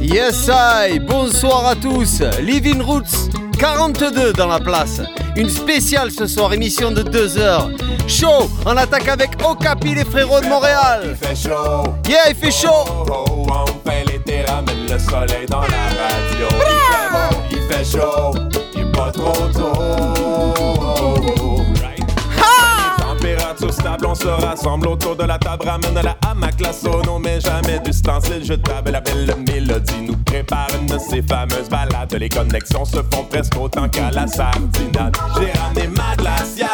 Yes I, bonsoir à tous, Living Roots 42 dans la place. Une spéciale ce soir, émission de 2 heures. Chaud, on attaque avec Okapi les frérots de Montréal. Il fait chaud. Yeah, il fait chaud. Oh, oh, on fait l'été, ramène le soleil dans la radio. Il fait beau, il fait chaud, trop tôt. Right. Température stable, on se rassemble autour de la table, ramène la hamac, la sono, mais jamais d'ustensile jetable. La belle mélodie nous prépare une de ces fameuses balades. Les connexions se font presque autant qu'à la sardinade. J'ai ramené ma glaciale,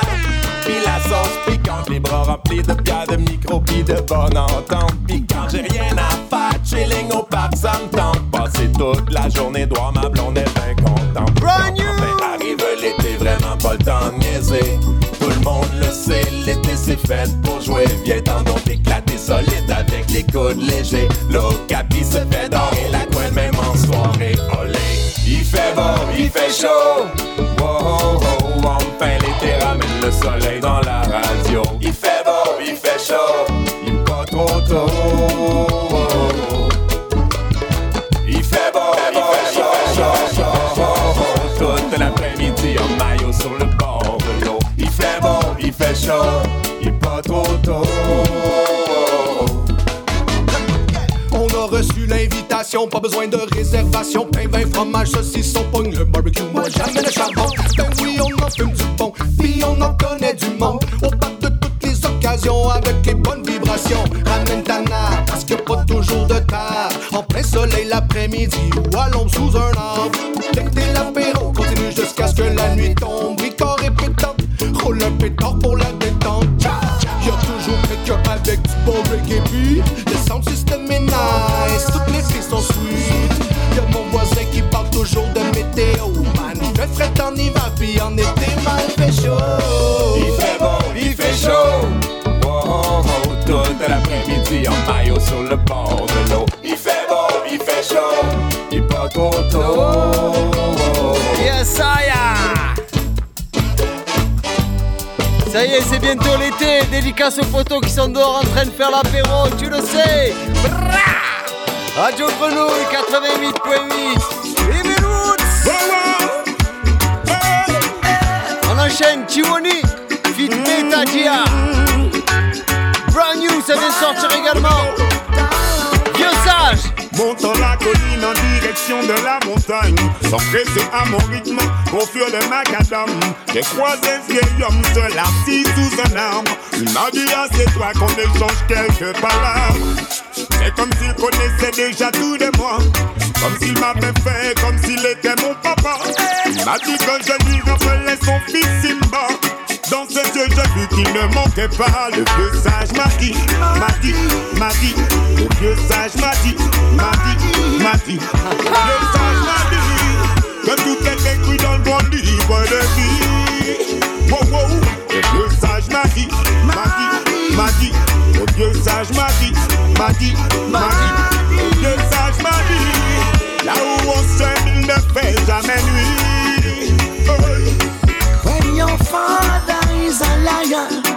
puis la sauce piquante, les bras remplis de bière, de micro, puis de bonne entente. Puis quand j'ai rien à faire, chilling au pape, ça me tente. Passer toute la journée droit, ma blonde est bien contente. Brand new! Vraiment pas le temps de niaiser. Tout le monde le sait, l'été c'est fait pour jouer. Viens dans donc éclater solide avec les coudes légers. L'Ocapi se fait dorer la couenne même en soirée. Olé, il fait beau, il fait chaud. Oh oh, enfin l'été ramène le soleil dans la radio. On a reçu l'invitation, pas besoin de réservation. Pain, vin, fromage, saucisson, pogne le barbecue. Moi, jamais le charbon. Ben oui, on en fume du bon, puis on en connaît du monde. Au pas de toutes les occasions, avec les bonnes vibrations. Ramène ta nappe, parce qu'il pas toujours de tard. En plein soleil l'après-midi ou à l'ombre sous un arbre. L'été, l'apéro continue jusqu'à ce que la nuit tombe. Un pétard pour la détente. Y'a toujours quelqu'un avec du bon reggae puis Le sound system est nice, toutes les filles sont sweet Y'a mon voisin qui parle toujours de météo Man, je frais en hiver puis en été mal fait chaud Il fait beau, il fait chaud. Oh, oh, oh, toute l'après-midi en maillot sur le bord de l'eau. Il fait beau, il fait chaud, il pas trop tôt. Ça y est, c'est bientôt l'été. Dédicace aux potos qui sont dehors en train de faire l'apéro, tu le sais. Radio Grenouille 88.8. Living Roots. On enchaîne Chiwoni, Fit Beta Dia. Brand new, ça vient sortir également. Montant la colline en direction de la montagne. Sans presser à mon rythme, au fur de macadam. J'ai croisé un vieil homme seul assis sous un arbre. Il m'a dit ah c'est toi qu'on échange quelques paroles C'est comme s'il connaissait déjà tout de moi. Comme s'il m'avait fait, comme s'il était mon papa. Il m'a dit que je lui rappelais son fils Simba dans ses yeux, j'ai vu qu'il ne manquait pas. Le vieux sage m'a dit, m'a dit, m'a dit. Le vieux sage m'a dit, m'a dit, m'a dit. Le vieux sage m'a dit que tout est écrit dans le bon livre de vie. Wow, wow. Le vieux sage m'a dit, m'a dit, m'a dit. Le vieux sage m'a dit, m'a dit, m'a dit. Le vieux sage m'a dit, là où on il ne fait jamais nuit. Oh. When your father is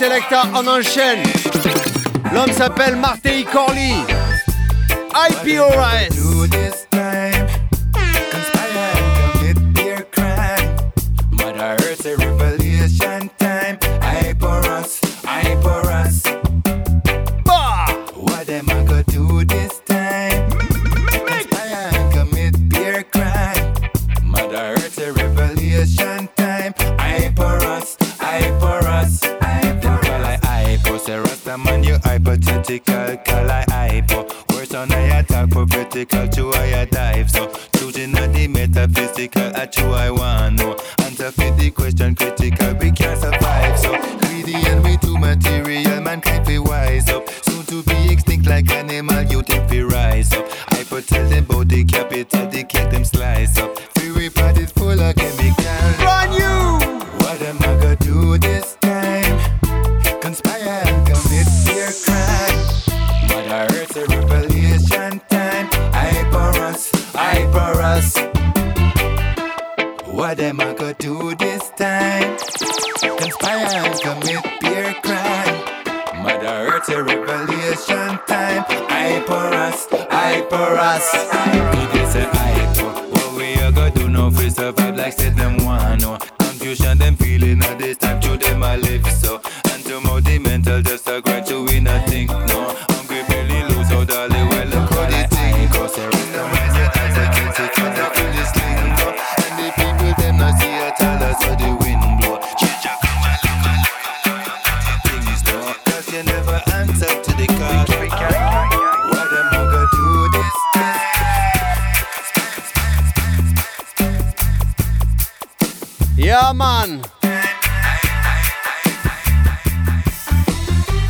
Selector, on enchaîne. L'homme s'appelle Martei Corley. IPORS.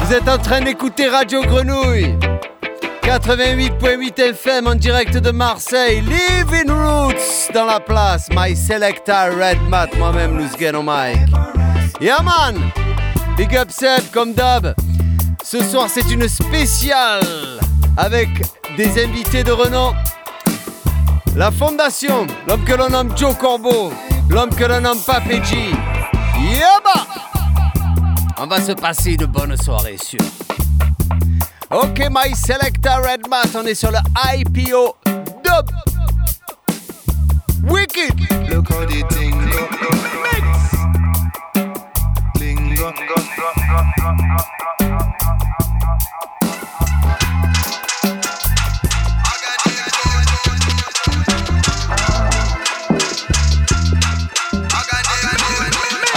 Vous êtes en train d'écouter Radio Grenouille. 88.8 FM en direct de Marseille. Living Roots dans la place. My Selecta Red Mat Moi-même Lousgen au mic. Yeah Big up Seb comme d'hab. Ce soir c'est une spéciale Avec des invités de renom. La Fondation L'homme que l'on nomme Joe Corbeau L'homme que l'on nomme Papéji Yaba! On va se passer une bonne soirée sûr. Ok My Selecta Red Mat On est sur le IPO Dub. Wicked! Look how the thing go. Lingo.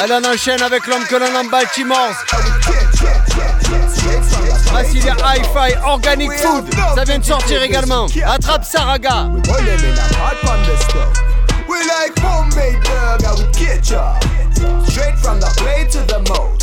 Allez on enchaîne avec l'homme que l'on nomme Baltimore Massilia Hi-Fi Organic Food Ça vient de sortir également Attrape Saraga We like homemade burger with ketchup. Straight from the plate to the mouth.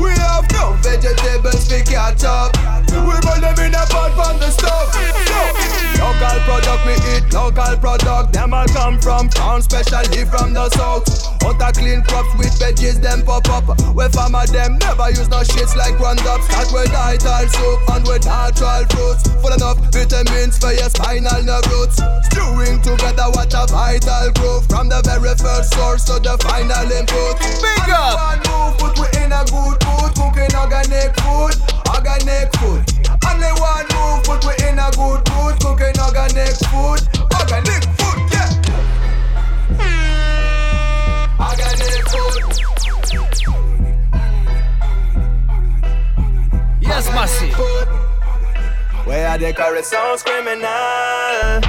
We have no vegetables to catch up. We burn them in a pot from the stove. So, local product we eat, local product. Them all come from town, specially from the south. Out a clean crops with veggies, them pop up. We farmer them never use no shits like Roundup. Start with vital soup and with natural fruits. Full enough vitamins for your spinal nerve roots. Stewing together, what a vital growth. From the very first source to the final input. Big And up. one move, put we in a good mood. Cooking organic food, organic food. Only one move, put we in a good mood. Cooking organic food, organic food, yeah. Organic food. Yes Massive Where the curry sounds criminal.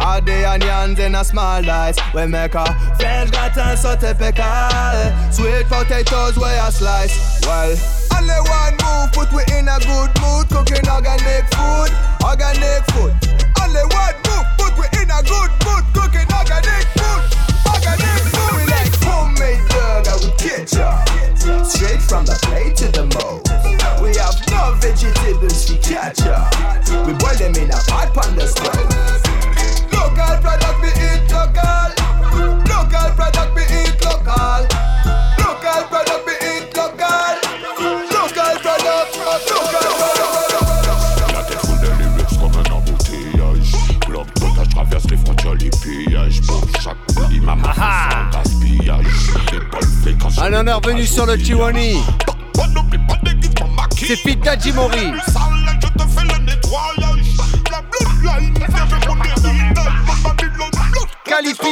All the onions in a small dice. We make a French gratin so typical. Sweet potatoes where I slice. Well, only one move put we in a good mood. Cooking organic food, organic food. Only one move put we in a good mood. Cooking organic food, organic food. We like homemade burger with ketchup. Straight from the plate to the mouth. We have no vegetables to catch up. We boil them in a pot on the stove. Local product we eat. Local La bloodline vient de mon héritage Mon Babylone blood Calipi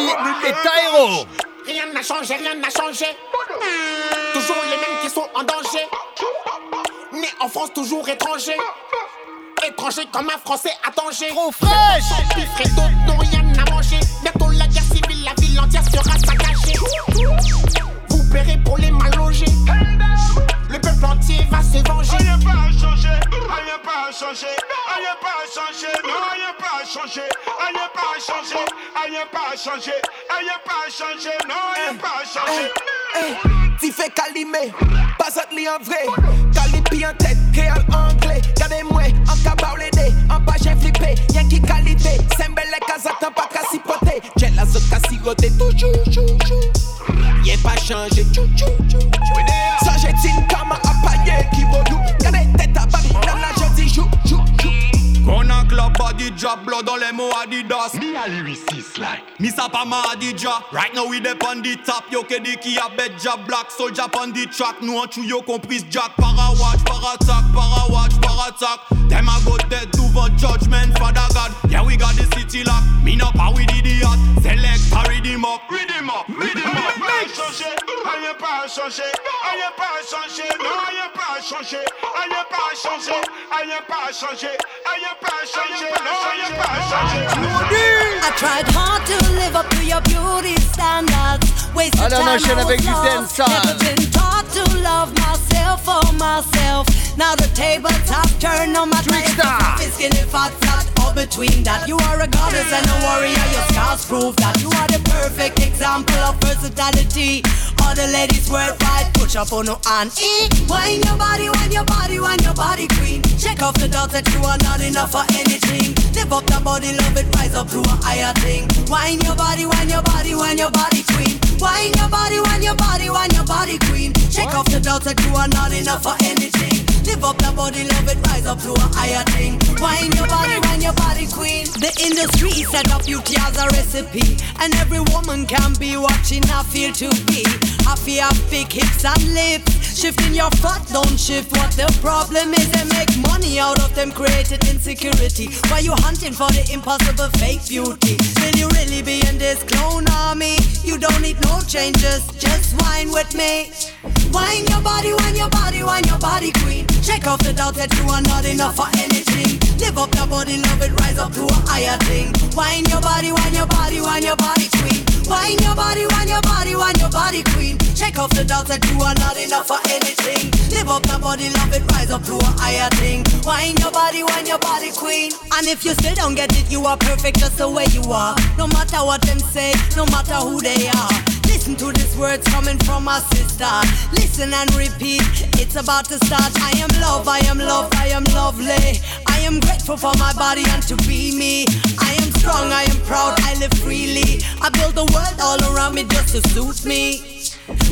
et Tyro Rien n'a changé, rien n'a changé. Toujours les mêmes qui sont en danger. Né en France, toujours étranger. Étranger comme un Français à danger. Trop fraîche. N'ont rien à manger. Bientôt la guerre la ville entière sera saccagée. Vous paierez pour les mal logés. Le peuple entier va se venger. Rien pas à changer, rien pas à changer, rien pas à changer, non changé, rien pas changé, rien pas changé, rien pas changé, non, rien pas changé. Tu fais calimé, pas li en vrai. Calipi en tête, créole anglais. Gardez-moi, en en flippé. Y'a qui qualité, sembele kazatan pas qu'à sipoter. J'ai la zone qu'à siroter, toujours, toujours. Y'a pas changé, chou chou chou chou. J'ai une kama à payer qui vaut nous. Gardez tête à club body job, blood dans les mots Adidas. Me a lyricist like. Me sa pa ma Adidja. Right now we dep on the top. Yo ke di ki a bed job black soldier on the track. Nou an chou yo compris jack. Para watch, para attack, para watch, para attack. Them a go dead to for judgment, Father God. Yeah we got the city lock. Me no pa with idiot. Select, read him up, read him up, read him up. Pas changé, rien pas changé, non rien pas changé, rien pas changé, rien pas changé, rien pas changé, non rien pas changé. I tried hard to live up to your beauty standards. Allez, on time, I was lost. Never been taught to love myself for myself. Now the tabletop turn on my Trickster. Skinny fat flat all between that. You are a goddess and a warrior. Your scars prove that you are the perfect example of versatility. All the ladies worldwide push up on no hand. Eh, Wine your body, wine your body, wine your body, queen. Check off the dots that you are not enough for anything. Live up the body, love it, rise up to a higher thing. Wine your body, wine your body, wine your body, queen. Wine your body, wine your body, wine your body, queen. Check off the dots that you are not enough for anything. Live up the body, love it, rise up to a higher thing. Wine your body, wine your body, queen. The industry set up beauty as a recipe, and every woman can be watching. I feel to be. Feel have hips and lips. Shifting your foot, don't shift. What the problem is, they make money out of them created insecurity. Why you hunting for the impossible fake beauty? Will you really be in this clone army? You don't need no changes, just wine with me. Wine your body, wine your body, wine your body, queen. Check off the doubt that you are not enough for anything. Live up your body, love it, rise up to a higher thing. Wine your body, wine your body, wine your body, queen. Wine your body, wine your body, wine your body, queen. Check off the doubts that you are not enough for anything. Live up your body, love it, rise up to a higher thing. Wine your body, wine your body, queen. And if you still don't get it, you are perfect just the way you are. No matter what them say, no matter who they are. Listen to these words coming from my sister. Listen and repeat. It's about to start. I am love, I am love, I am lovely. I am grateful for my body and to be me. I am strong, I am proud, I live freely. I build the world all around me just to suit me.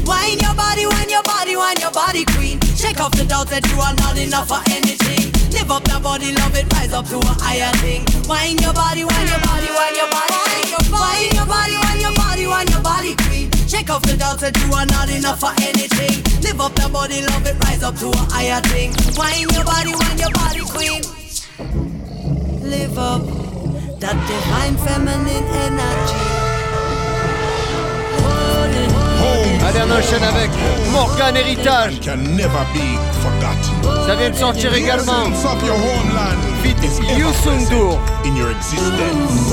Wine your body, wine your body, wine your body, queen. Shake off the doubt that you are not enough for anything. Live up your body, love it, rise up to a higher thing. Wine your body, wine your body, wine your body, wine your body, wine your body, wine your body, wine your body, queen. Shake off the doubt that you are not enough for anything. Live up your body, love it, rise up to a higher thing. Wine your body, wine your body, queen. Live up that divine feminine energy. Allez, on enchaîne avec Morgan Héritage. Can never be forgotten. Ça vient de sortir également. Fit Yusundur. effervescent in your existence.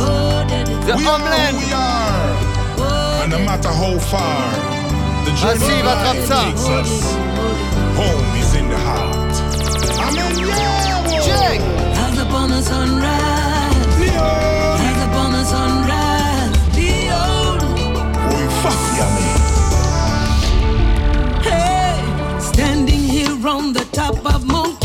The we are Homeland. Who we are, and no matter how far the journey Vas-y, of rattrape life takes us, home is in the heart. Amen. Yeah, Check. Rise up on the sunrise. Rise up on the sunrise. Leon. we fuck ya, man. Hey, standing here on the top of Mount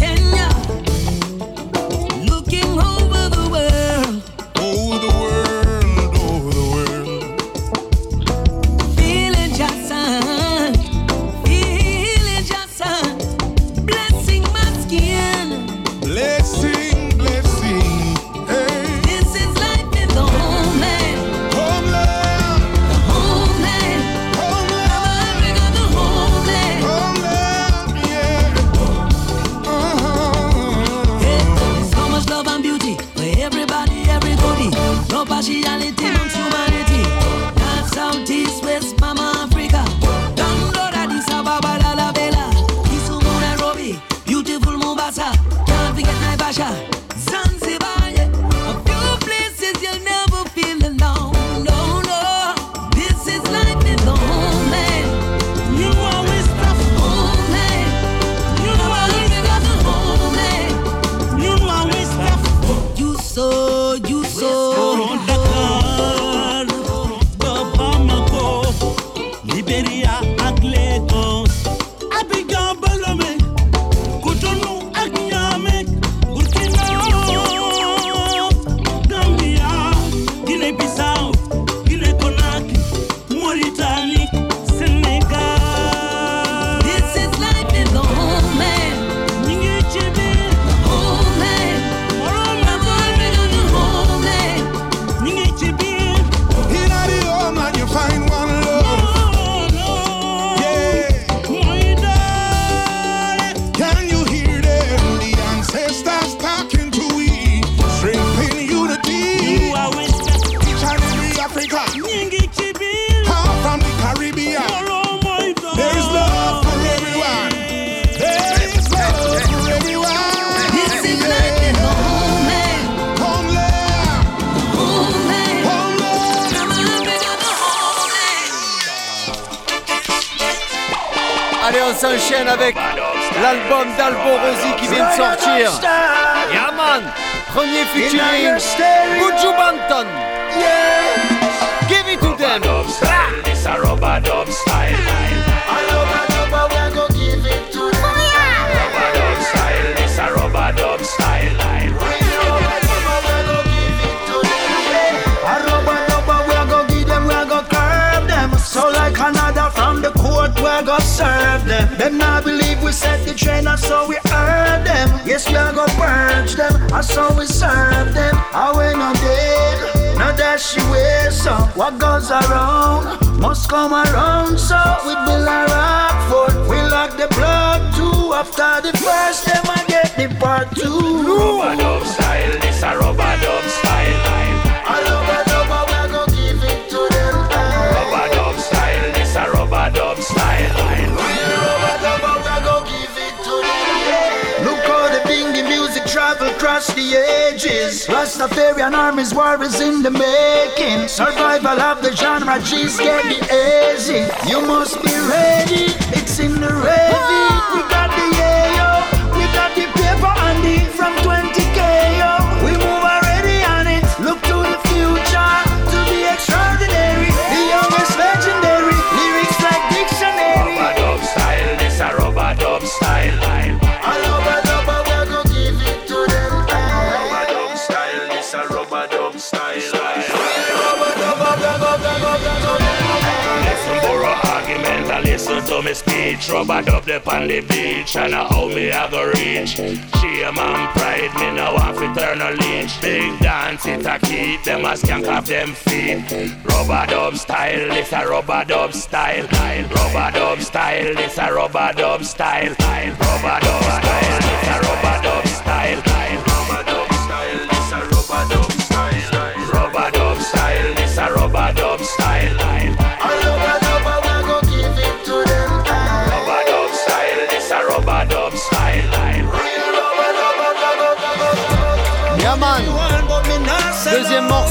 listen to me speech. Rubber dub up on the beach, and how me I go reach. Shame and pride, me no want to turn a leech. Big dance it a keep them a skank off them feet. Rubber dub style, this a rubber dub style. Rubber dub style, this a rubber dub style. Rubber dub style, this a rubber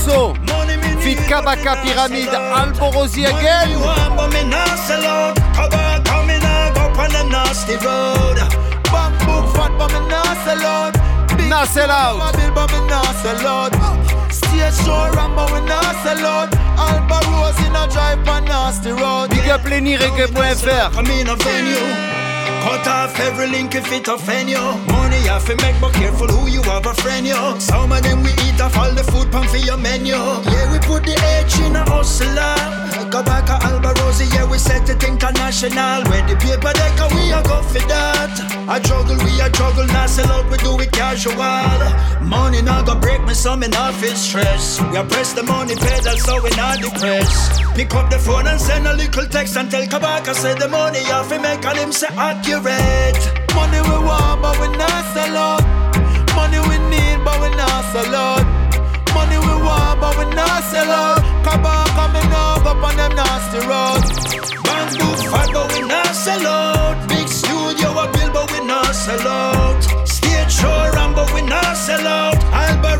morceau. Fit Kabaka Pyramide, Alborosi again. Now out. Stage show Rambo we not sell out. Alba Rose in drive on nasty road. Big up lenny.reggae.fr. Come in a venue. Cut off every link if it offend you. Money have to make, but careful who you have a friend you. Some of them we eat off all the food pan for your menu. Yeah, we put the H in a hustler. Go back to Alba Rosie, yeah, we set it international. Where the paper deck, we a go for that. I juggle, we a juggle, not sell out, we do it casual. Money not go break me, some in office stress. We a press the money pedal, so we not depressed. Pick up the phone and send a little text and tell Kabaka, say the money off, make all him say, accurate. Money we want, but we not sell out. Money we need, but we not sell out. Money we want, but we not sell out. Cabal coming up up on them nasty roads. Bamboo fat, but we not sell out. Big studio a build, but we not sell out. Stage show but we not sell out.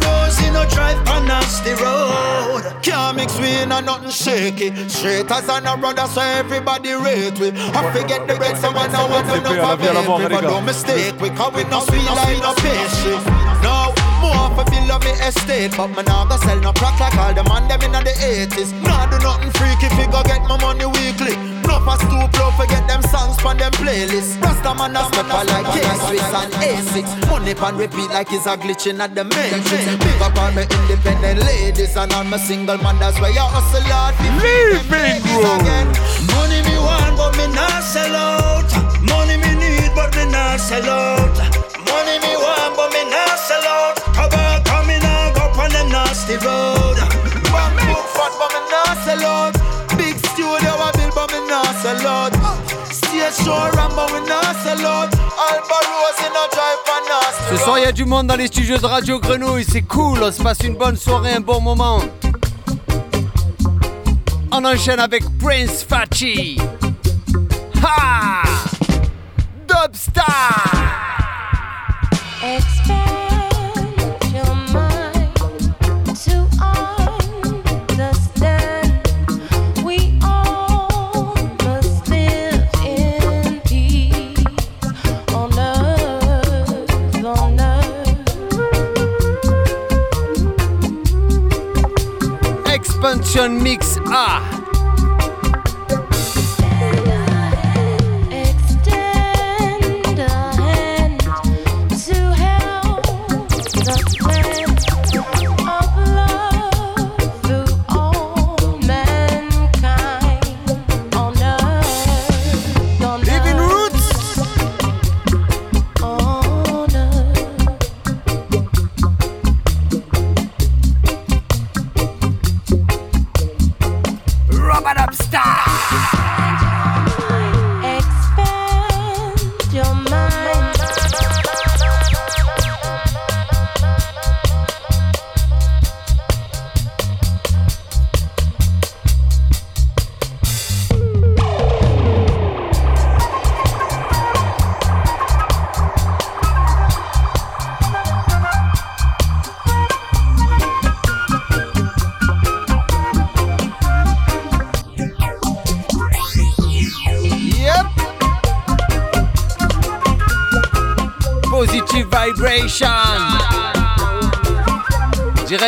Rose, no drive on nasty road. Can't mix we in a nothing shaky. Straight as an brother, so everybody rate we. I forget the red, someone now want to know for me. Never no mistake, we come with no sweet like no pastry. No, more want to build up me estate, but me nah go sell no crack like all the man them in the 80s. Nah do nothing freaky if go get my money weekly. No for stoop low, forget them songs from them playlists. Rasta man a step like K-Swiss and A6. Money pan repeat like it's a glitching at the matrix. Big up all my independent ladies and all my single man. That's why you hustle hard. Living again. Money me want, but me not sell out. Money me need, but me not sell out. Ce soir, il y a du monde dans les studios de Radio Grenouille. C'est cool, on se passe une bonne soirée, un bon moment. On enchaîne avec Prince Fachi. Ha! Dubstar! Expansion Mix A.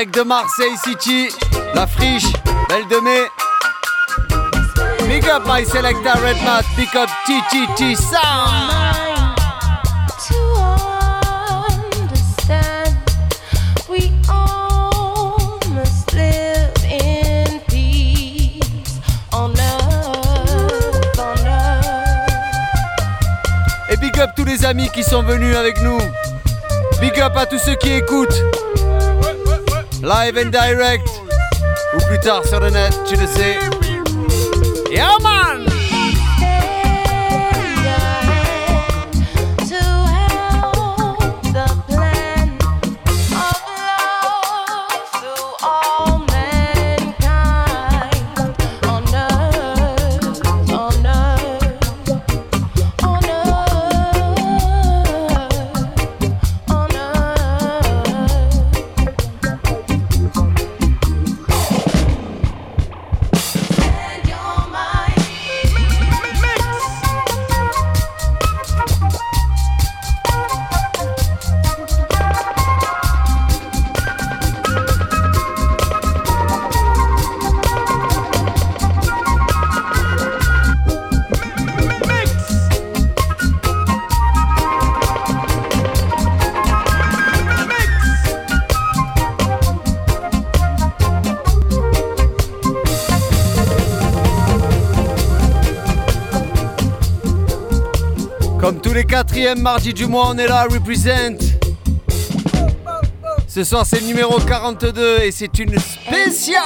Direct de Marseille City, la friche, belle de mai. Big up my selector Red Mat, big up TTT Sound. To understand, we all must live in peace on earth, on earth. Et big up tous les amis qui sont venus avec nous. Big up à tous ceux qui écoutent. Live and direct. Ou plus tard sur le net, tu le sais. Yeah man! Mardis du mois, on est là, represent. Ce soir, c'est le numéro 42 et c'est une spéciale.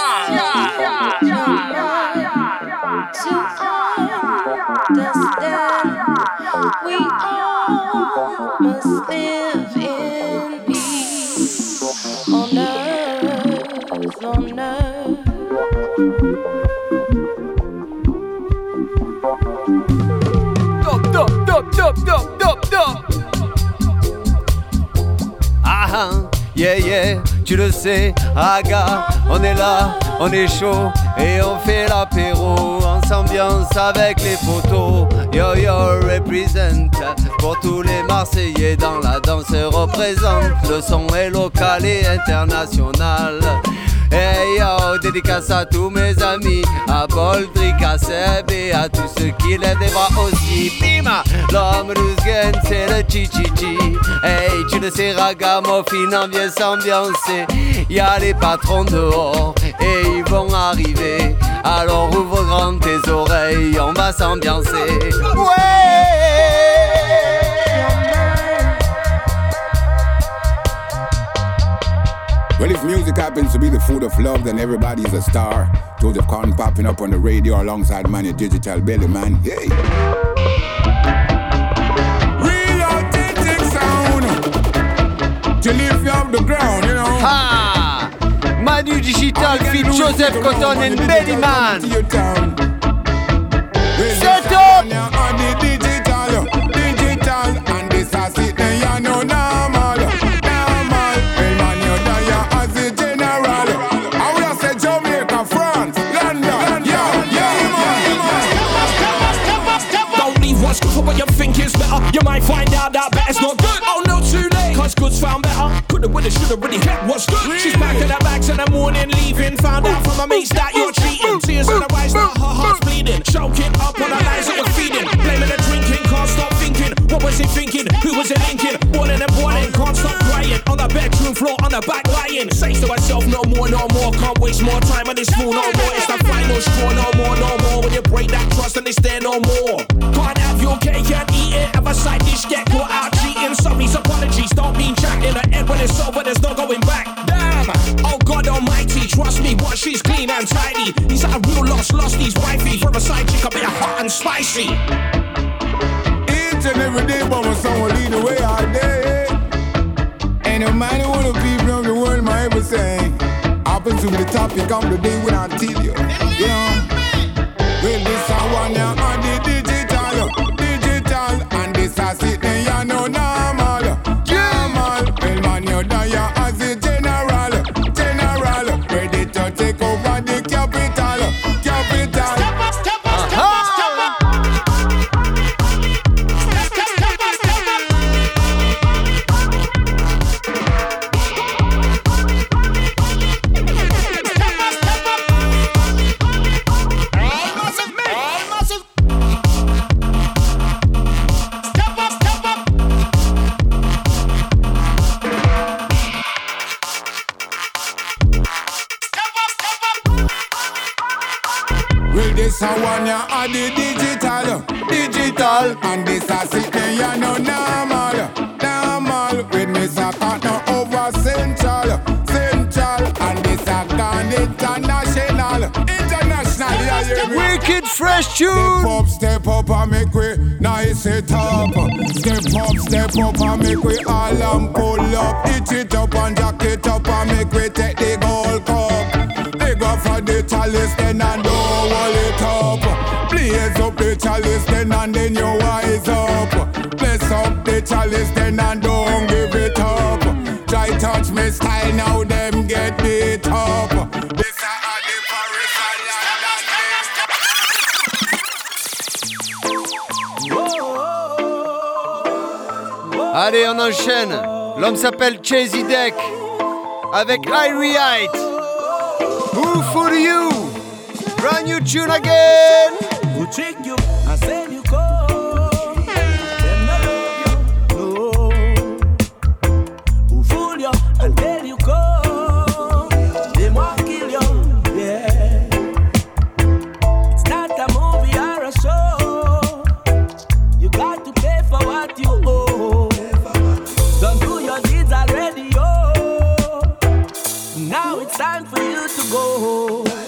Tu le sais, Aga, on est là, on est chaud et on fait l'apéro en s'ambiance avec les photos. Yo yo represent pour tous les Marseillais dans la danse représente. Le son est local et international. Hey yo, dédicace à tous mes amis, à Boldrick, à Seb et à tous ceux qui lèvent les bras aussi. Bima, l'homme Luzgen, c'est le chi-chi-chi. Hey, tu le sais, Ragamuffin, on vient s'ambiancer. Y a les patrons dehors et ils vont arriver. Alors ouvre grand tes oreilles, on va s'ambiancer. Ouais! Music happens to be the food of love, then everybody's a star. Joseph Con popping up on the radio alongside Manny Digital Belly Man. Yay! Real authentic sound. To lift you off the ground, you know. Ha! Manu Digital feat Joseph Cotton and Belly Man. Set up! Digital, digital, and this is it, then you know normal, that better's not good. Oh, no, too late. Cause good's found better. Coulda, woulda, shoulda, really hit what's good. She's packing her bags in the morning, leaving. Found out from her mates that you're cheating. Tears in her eyes, now her heart's bleeding. Choking up on the lies that you're feeding. Blaming the drinking, can't stop thinking. What was he thinking? Who was it thinking? Boiling and boiling, can't stop crying. On the bedroom floor, on the back lying. Says to herself, no more, no more. Can't waste more time on this fool, no more. It's the final straw, no more, no more. When you break that trust, and they there no more. Can't have your cake and eat it. Have a side dish, get apologies, don't mean chat in the head when it's over, there's no going back. Damn, oh God Almighty, trust me, what she's clean and tidy. He's at a real loss, lost his wifey. From a side chick, a bit hot and spicy. Each and every day, but son will lead the way all day. And no matter what the people of the world might ever say, happens to be the topic of the day when I tell you. Know, tune. Step up, step up, and make we nice it up. Step up, step up, and make we all and pull up. Itch it up and jack it up, and make we take Allez, on enchaîne. L'homme s'appelle Chasey Deck avec Irie Height. Who for you? Brand new tune again. Now it's time for you to go. The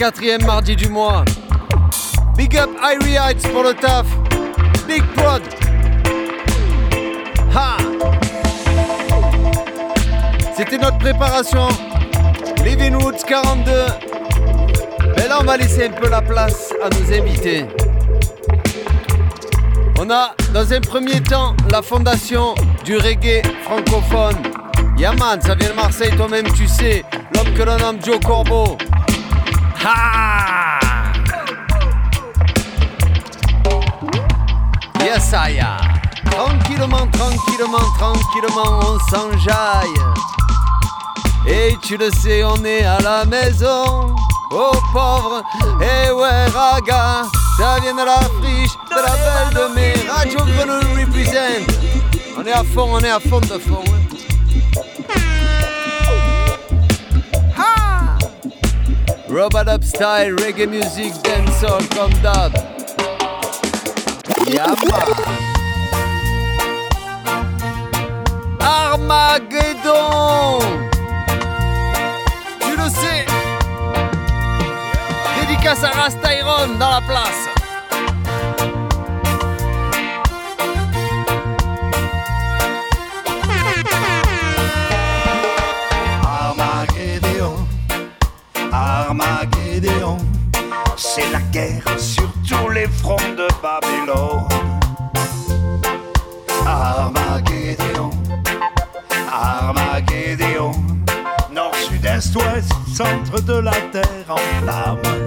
Quatrièmes mardis du mois. Big up Irie Heights pour le taf. Big prod. C'était notre préparation. Living Woods 42 Mais là on va laisser un peu la place à nos invités. On a dans un premier temps la fondation du reggae francophone. Yaman, ça vient de Marseille, toi-même tu sais, l'homme que l'on nomme Joe Corbeau. Ha Yes, I am. Tranquillement, tranquillement, tranquillement, on s'enjaille. Et tu le sais, on est à la maison. Oh pauvre, et ouais, raga, ça vient de la friche, de la belle de mes Radio Grenouille represent. On est à fond, on est à fond de fond. Robot up style, reggae music, dancehall comme d'hab. Yama. Armageddon. Tu le sais. Dédicace à Rastyron dans la place. Fronts de Babylone. Armageddon, Armageddon, nord, sud, est, ouest, centre de la terre en flammes.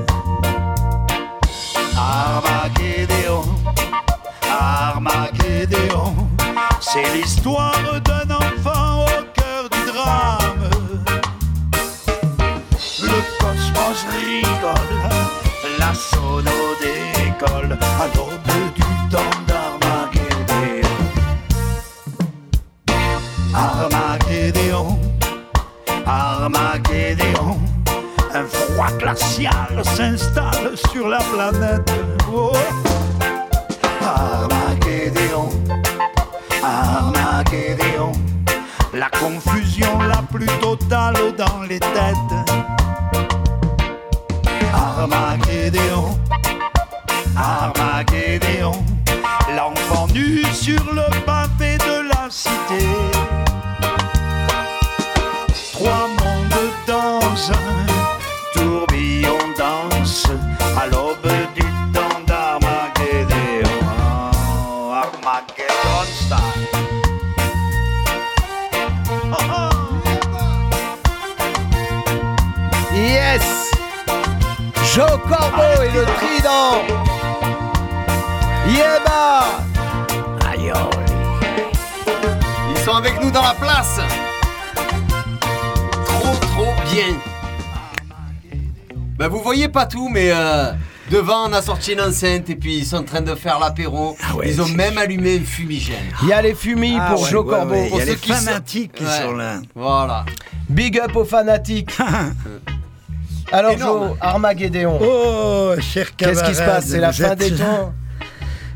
Devant on a sorti une enceinte et puis ils sont en train de faire l'apéro. ils ont même allumé un fumigène. Il y a les fumis Ah pour ouais, Joe ouais, Corbeau. ouais, il y a les sont- fanatiques qui Ouais. sont là. Voilà. Big up aux fanatiques. Alors Énorme. Joe, Armageddon. Oh, cher camarade. Qu'est-ce qui se passe? C'est la fin êtes des temps.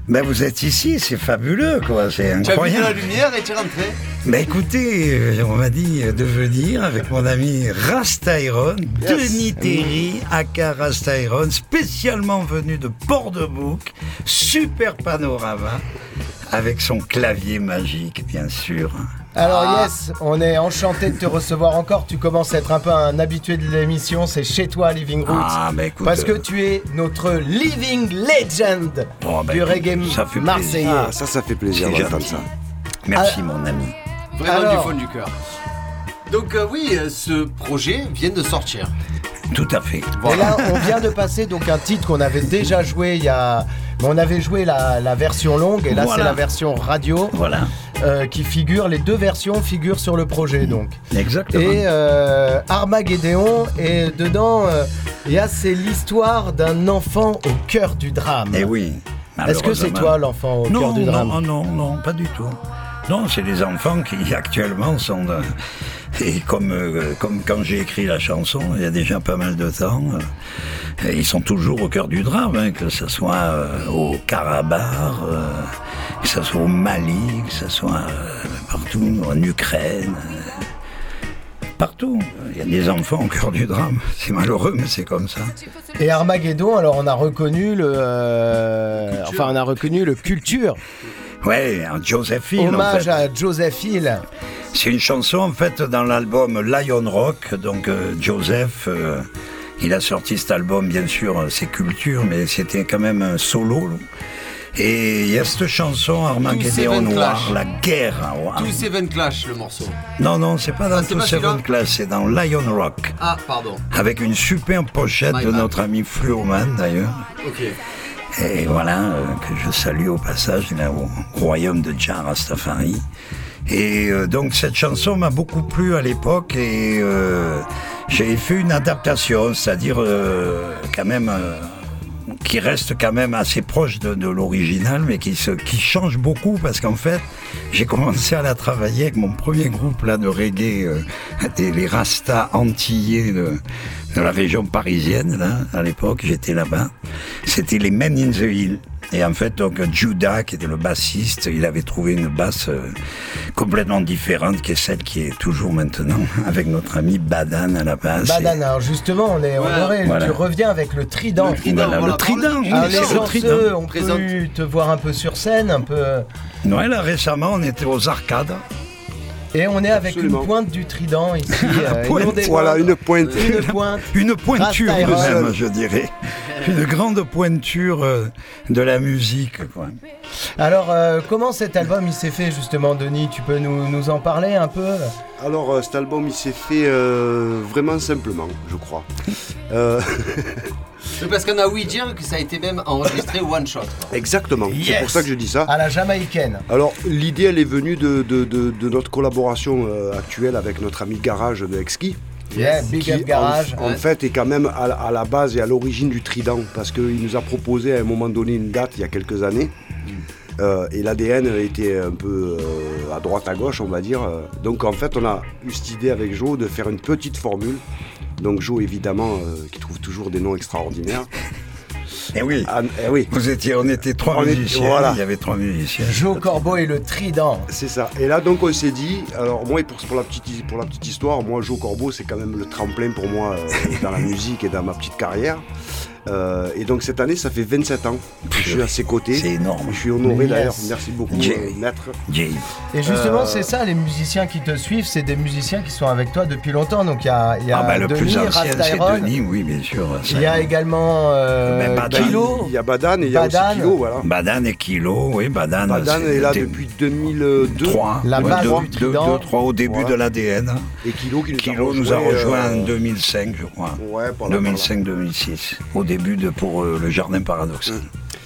Ben vous êtes ici, c'est fabuleux quoi, c'est Tu as vu de la incroyable. lumière et tu es rentré Ben écoutez, euh, on m'a dit de venir avec mon ami Rastairon, Yes. Denis Terry, aka Rastairon, spécialement venu de Port-de-Bouc, super panorama. avec son clavier magique, bien sûr. Alors Ah. yes, on est enchanté de te recevoir encore. Tu commences à être un peu un habitué de l'émission. C'est chez toi, Living Roots. Ah, bah écoute, Parce que euh, tu es notre living legend Bon, bah, du écoute, reggae ça fait marseillais. Ah, ça, ça fait plaisir d'entendre ça. Merci, Ah. mon ami. Vraiment Alors. du fond du cœur. Donc euh, oui, euh, ce projet vient de sortir. Tout à fait. Et là, on vient de passer donc un titre qu'on avait déjà joué il y a. mais On avait joué la, la version longue et là Voilà. c'est la version radio. Voilà. euh, qui figure, les deux versions figurent sur le projet donc. Exactement. Et euh, Armageddon, et dedans, euh, il y a c'est l'histoire d'un enfant au cœur du drame. Eh oui. Est-ce que c'est toi l'enfant au non, cœur du drame? Non, non, non, pas du tout. Non, c'est des enfants qui actuellement sont... et comme, euh, comme quand j'ai écrit la chanson, il y a déjà pas mal de temps, euh, ils sont toujours au cœur du drame, hein, que ce soit euh, au Karabakh, que ce soit au Mali, que ce soit partout, en Ukraine. Partout, il y a des enfants au cœur du drame. C'est malheureux, mais c'est comme ça. Et Armageddon, alors on a reconnu le, enfin on a reconnu le culture. Ouais, un Josephine. en Hommage fait. à Joseph Hill. C'est une chanson en fait dans l'album Lion Rock. Donc euh, Joseph, euh, il a sorti cet album, bien sûr, euh, c'est culture, mais c'était quand même un solo. Et il y a cette chanson Armageddon Seven Noir, Clash. la guerre. hein, Tout Seven Clash le morceau. Non, non, c'est pas dans Ah, pas Seven Clash, c'est dans Lion Rock. Ah, pardon. Avec une super pochette My de bad. notre ami Fluoman d'ailleurs. Ok. Et voilà, euh, que je salue au passage là, au royaume de Jah Rastafari. Et euh, donc cette chanson m'a beaucoup plu à l'époque et euh, j'ai fait une adaptation, c'est-à-dire euh, quand même euh, qui reste quand même assez proche de, l'original, mais qui, se, qui change beaucoup parce qu'en fait, j'ai commencé à la travailler avec mon premier groupe là de reggae, euh, des- les Rastas antillais de, de la région parisienne. Là, à l'époque, j'étais là-bas. C'était les Men in the Hill. Et en fait, donc Judah, qui était le bassiste, il avait trouvé une basse euh, complètement différente, qui est celle qui est toujours maintenant, avec notre ami Badan à la basse. Badan, alors justement, on est Voilà. honoré. Voilà. Tu reviens avec le trident. Le trident, Voilà, le trident, oui, Alors, les c'est le chanceux trident. ont pu te voir un peu sur scène, un peu. Ouais, là, récemment, on était aux arcades. Et on est avec Absolument. une pointe du trident ici. euh, Pointe. Voilà, une pointe. Une pointe. Une pointure même, je dirais. Une grande pointure euh, de la musique. Quoi. Alors, euh, comment cet album il s'est fait justement, Denis? Tu peux nous, nous en parler un peu? Alors, cet album, il s'est fait euh, vraiment simplement, je crois. Oui, parce qu'on a ouï dire que ça a été même enregistré one shot. exactement, c'est pour ça que je dis ça. À la jamaïcaine. Alors, l'idée, elle est venue de, de- de- de notre collaboration euh, actuelle avec notre ami Garage de Exki. Yeah, big qui, up Garage. En, en fait, est quand même à, la- à la base et à l'origine du Trident, parce qu'il nous a proposé à un moment donné une date il y a quelques années. Euh, et l'ADN était un peu euh, à droite à gauche, on va dire. Donc en fait, on a eu cette idée avec Joe de faire une petite formule. Donc Joe, évidemment, euh, qui trouve toujours des noms extraordinaires. Eh oui. Ah, eh oui. Vous étiez, on était trois On est- musiciens. voilà. Il y avait trois musiciens. Joe Corbeau et le trident. C'est ça. Et là, donc, on s'est dit, alors moi, pour, pour, la petite, pour la petite histoire, moi, Joe Corbeau, c'est quand même le tremplin pour moi euh, dans la musique et dans ma petite carrière. Euh, et donc, cette année, ça fait 27 ans que je suis à ses côtés. C'est énorme. Je suis honoré Yes. d'ailleurs. Merci beaucoup, euh, maître. Et justement, Euh, c'est ça, les musiciens qui te suivent, c'est des musiciens qui sont avec toi depuis longtemps. Donc il y a, il y a Ah bah, le Denis, plus ancien, c'est. Denis, oui, bien sûr. Il y a également euh, Badan. Kilo. Il y a Badan et il y a Badan. aussi Kilo, voilà. Badan et Kilo, oui, Badan. Badan c'est- est là depuis 2002. 3. La base du trident. 3 au début Voilà. de l'ADN. Et Kilo qui nous Kilo a nous a rejoint, rejoint euh, en 2005, je crois. Ouais, par là, par là. 2005-2006, au début de pour euh, le jardin paradoxal.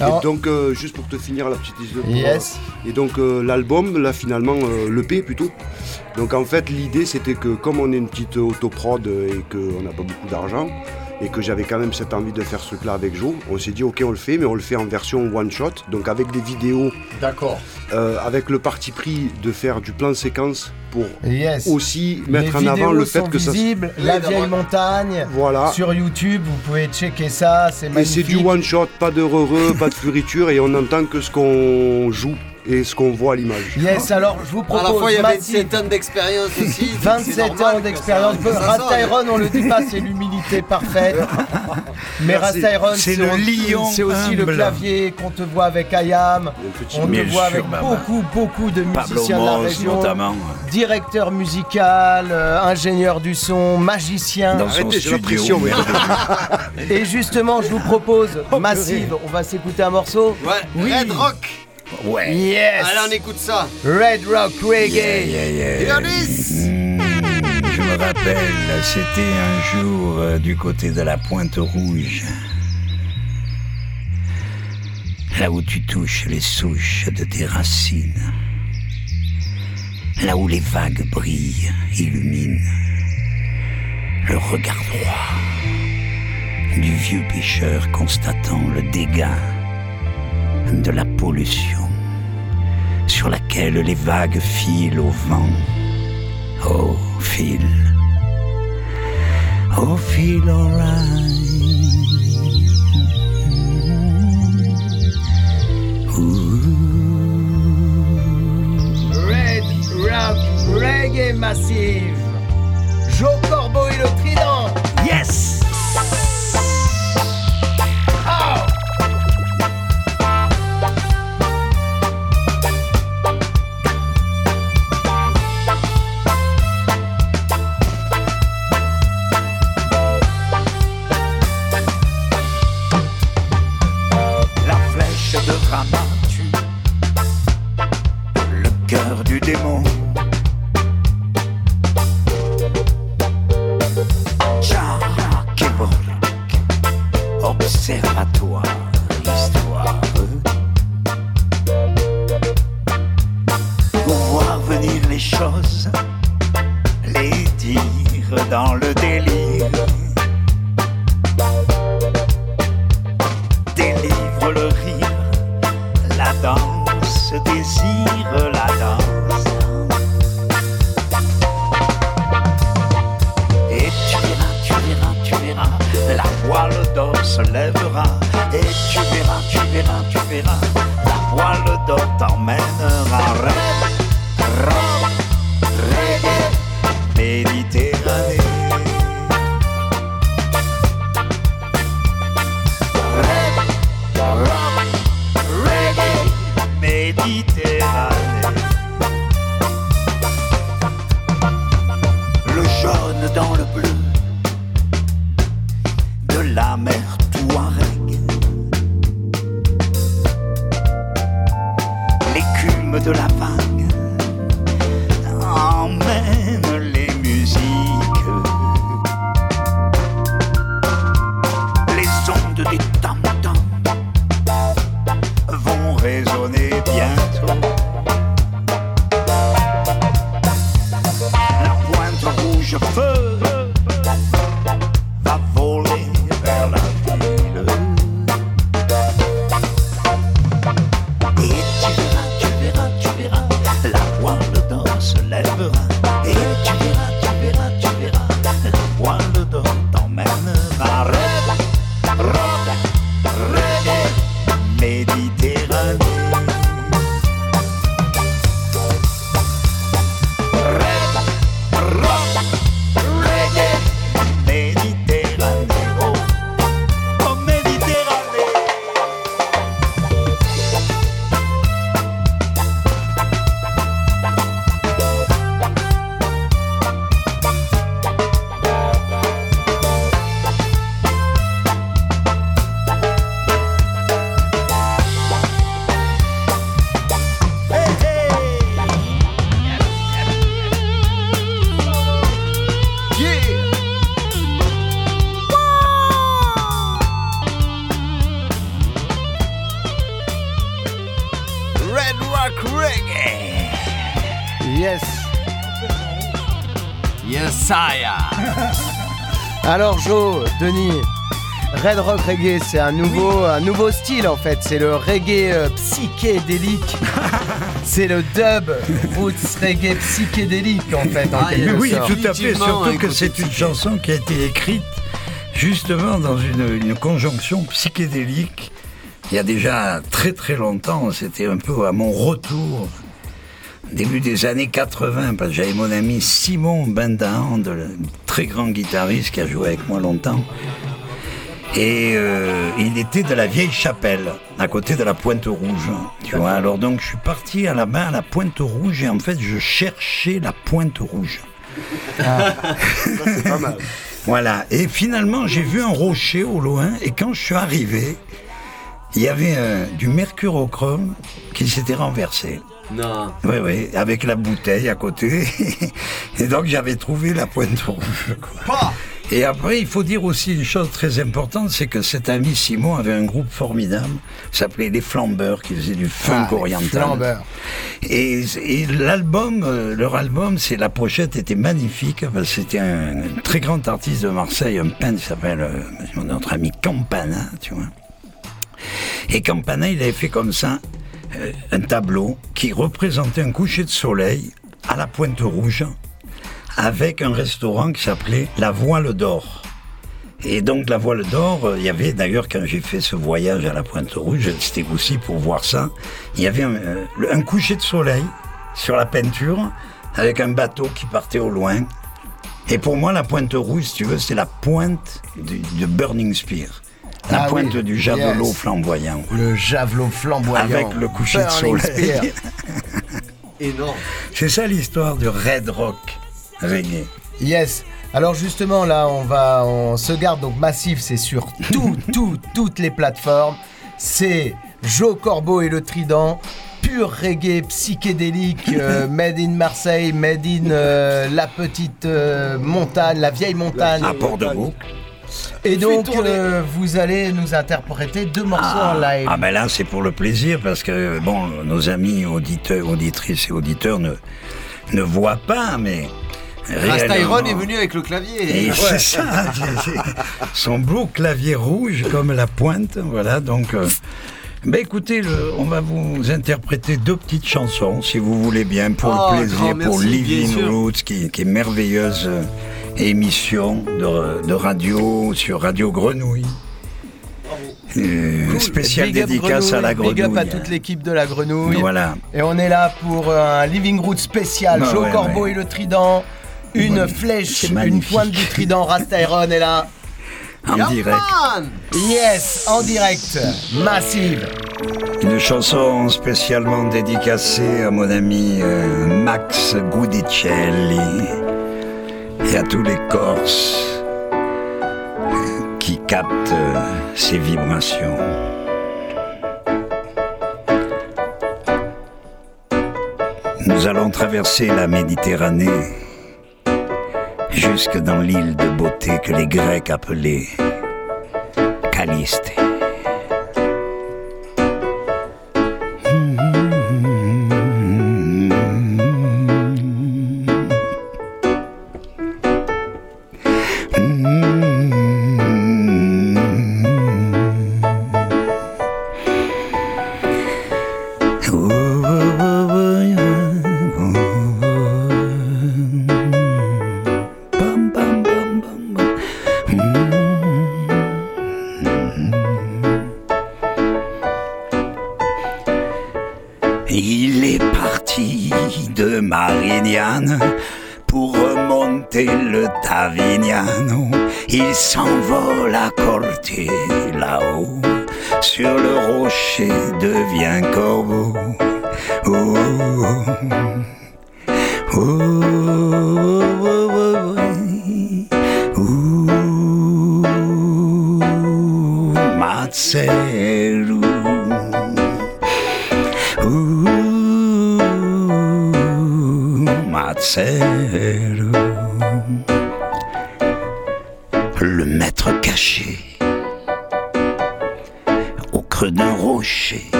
Alors- Et donc, euh, juste pour te finir la petite histoire. Yes. Et donc, euh, l'album, là, finalement, euh, l'EP plutôt. Donc, en fait, l'idée, c'était que comme on est une petite autoprod et qu'on n'a pas beaucoup d'argent, et que j'avais quand même cette envie de faire ce truc-là avec Joe, on s'est dit, ok, on le fait, mais on le fait en version one-shot, donc avec des vidéos, D'accord. euh, avec le parti pris de faire du plan séquence pour Yes. aussi mettre les en avant le fait que ça. visibles, la vieille montagne. Voilà. Sur YouTube, vous pouvez checker ça, c'est Mais c'est magnifique. du one shot, pas de pas de furiture, et on entend que ce qu'on joue et ce qu'on voit à l'image. Yes, alors je vous propose. À la fois, il y avait Massive. 27 ans d'expérience aussi. c'est 27 normal ans d'expérience. Rastyron, on le dit pas, c'est l'humilité parfaite. Mais. Rastyron, C'est le lion C'est aussi le clavier qu'on te voit avec Ayam. On te voit avec maman. beaucoup, beaucoup de Pablo musiciens de la région. notamment. Directeur musical, euh, ingénieur du son, magicien. Dans son studio. Et justement, je vous propose Massive. On va s'écouter un morceau. Ouais, Red Rock. Ouais. Yes. Allez, on écoute ça. Red Rock Reggae. Yeah, yeah, yeah. Je me rappelle, c'était un jour euh, du côté de la Pointe Rouge. Là où tu touches les souches de tes racines. Là où les vagues brillent, illuminent. Le regard droit du vieux pêcheur constatant le dégât de la pollution sur laquelle les vagues filent au vent. Oh, file. Oh, feel Red Rock Reggae Massive. Joe Corbeau et le trident. Yes. Denis, Red Rock Reggae, c'est un nouveau, un nouveau style en fait. C'est le reggae euh, psychédélique. c'est le dub roots reggae psychédélique en fait. En Mais oui, sorte. tout à fait. Surtout que c'est une chanson qui a été écrite justement dans une, une conjonction psychédélique il y a déjà très très longtemps, c'était un peu à mon retour, début des années 80, parce que j'avais mon ami Simon Bendahan, le très grand guitariste qui a joué avec moi longtemps. Et euh, il était de la vieille chapelle, à côté de la Pointe Rouge. Tu vois, alors donc je suis parti à la main à la Pointe Rouge et en fait je cherchais la Pointe Rouge. pas mal. Voilà. Et finalement, j'ai vu un rocher au loin. Et quand je suis arrivé, il y avait euh, du mercurochrome qui s'était renversé. Non. Oui, oui, avec la bouteille à côté. Et donc j'avais trouvé la pointe rouge. quoi. Et après, il faut dire aussi une chose très importante, c'est que cet ami Simon avait un groupe formidable, s'appelait Les Flambeurs, qui faisait du funk Ah, les oriental. Flambeurs. Et, et l'album, euh, leur album, c'est la pochette était magnifique. C'était un, un très grand artiste de Marseille, un peintre qui s'appelle euh, notre ami Campana, tu vois. Et Campana, il avait fait comme ça un tableau qui représentait un coucher de soleil à la Pointe Rouge avec un restaurant qui s'appelait La Voile d'Or. Et donc la Voile d'Or, euh, il y avait d'ailleurs quand j'ai fait ce voyage à la Pointe Rouge, c'était aussi pour voir ça, il y avait un, euh, un coucher de soleil sur la peinture avec un bateau qui partait au loin. Et pour moi, la Pointe Rouge, si tu veux, c'est la pointe de Burning Spear. La Ah pointe oui, du javelot yes. flamboyant. Le javelot flamboyant. Avec le coucher de soleil. Énorme. C'est ça l'histoire du Red Rock reggae. Yes. Alors justement là, on va, on se garde donc massif, c'est sur tout, tout, toutes les plateformes. C'est Joe Corbeau et le Trident, pur reggae psychédélique, euh, made in Marseille, made in euh, la petite euh, montagne, la vieille montagne. À Port-de-Bouc. Et donc euh, vous allez nous interpréter deux morceaux en live. Ah ben là c'est pour le plaisir parce que bon nos amis auditeurs, auditrices et auditeurs ne, ne voient pas mais Rasta réellement- Iron est venu avec le clavier. Et c'est ça, son beau clavier rouge comme la pointe, voilà donc. euh, ben écoutez, le- on va vous interpréter deux petites chansons, si vous voulez bien, pour Oh, le plaisir, grand pour Living. Roots, qui, qui est merveilleuse euh, émission de, de radio sur Radio Grenouille. Euh, up dédicace à la Grenouille. Big up à toute l'équipe de la grenouille. Voilà. Et on est là pour un Living Root spécial. Bah Joe ouais, Corbeau ouais. et le Trident. Une flèche, une pointe du Trident. Rasta est là. En direct. man Yes, en direct. Massive. Une chanson spécialement dédicacée à mon ami euh, Max Gudicelli et à tous les Corses qui captent euh, ces vibrations. Nous allons traverser la Méditerranée jusque dans l'île de beauté que les Grecs appelaient Caliste.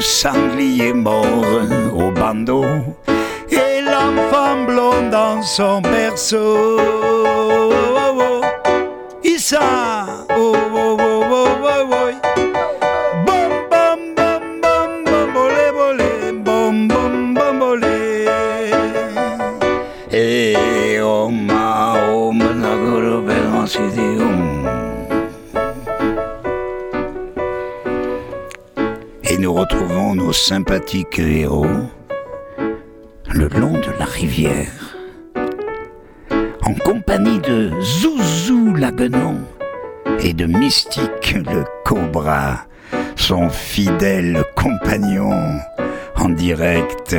Le sanglier mort au bandeau, et l'enfant blond dans son berceau. Nos sympathiques héros le long de la rivière, en compagnie de Zouzou Laguenon et de Mystique le Cobra, son fidèle compagnon, en direct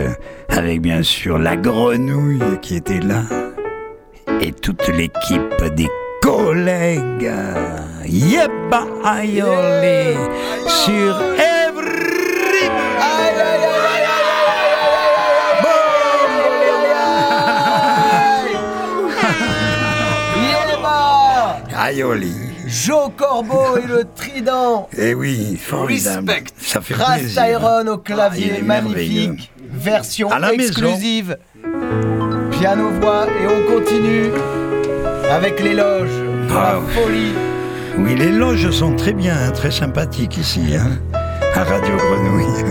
avec bien sûr la grenouille qui était là et toute l'équipe des collègues. Yeba Ayoli sur Joe Corbeau et le trident Eh oui, formidable. Respect. Ça fait Ras plaisir. Tyron au Ah, clavier, merveilleux. magnifique. Version À la maison. exclusive. Piano-voix et on continue avec l'éloge Ah, la folie. Oui, les loges sont très bien, très sympathiques ici, hein, à Radio Grenouille.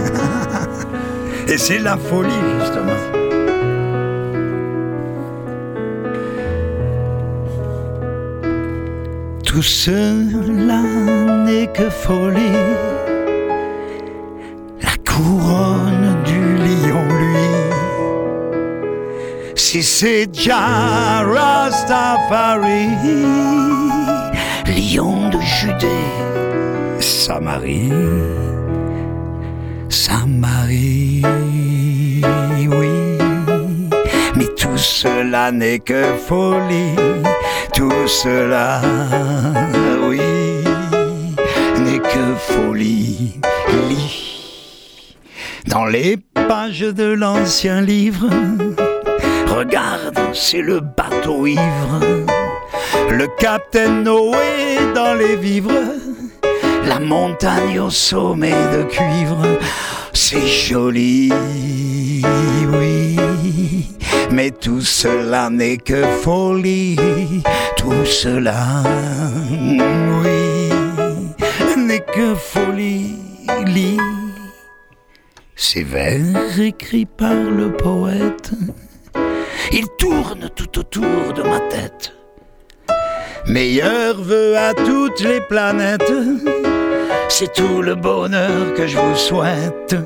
Et c'est la folie, justement. Tout cela n'est que folie. La couronne du lion, lui. Si c'est Rastafari, lion de Judée, Samarie, Samarie, oui. Mais tout cela n'est que folie, tout cela, oui, n'est que folie. Dans les pages de l'ancien livre. Regarde, c'est le bateau ivre. Le capitaine Noé dans les vivres. La montagne au sommet de cuivre. C'est joli, oui. Mais tout cela n'est que folie. Tout cela, oui, n'est que folie. Ces vers écrits par le poète. Ils tournent tout autour de ma tête. Meilleur vœu à toutes les planètes. C'est tout le bonheur que je vous souhaite.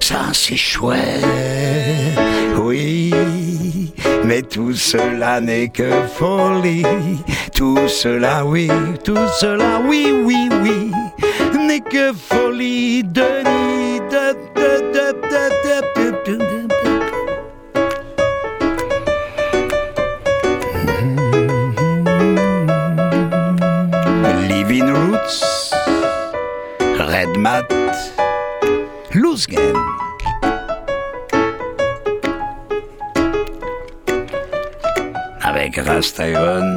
Ça, c'est chouette oui, mais tout cela n'est que folie. Tout cela, oui, tout cela, oui, oui, oui, n'est que folie de nuit. De, de, de, Living Roots, Red Mat, Loose Game. Avec Rastyron.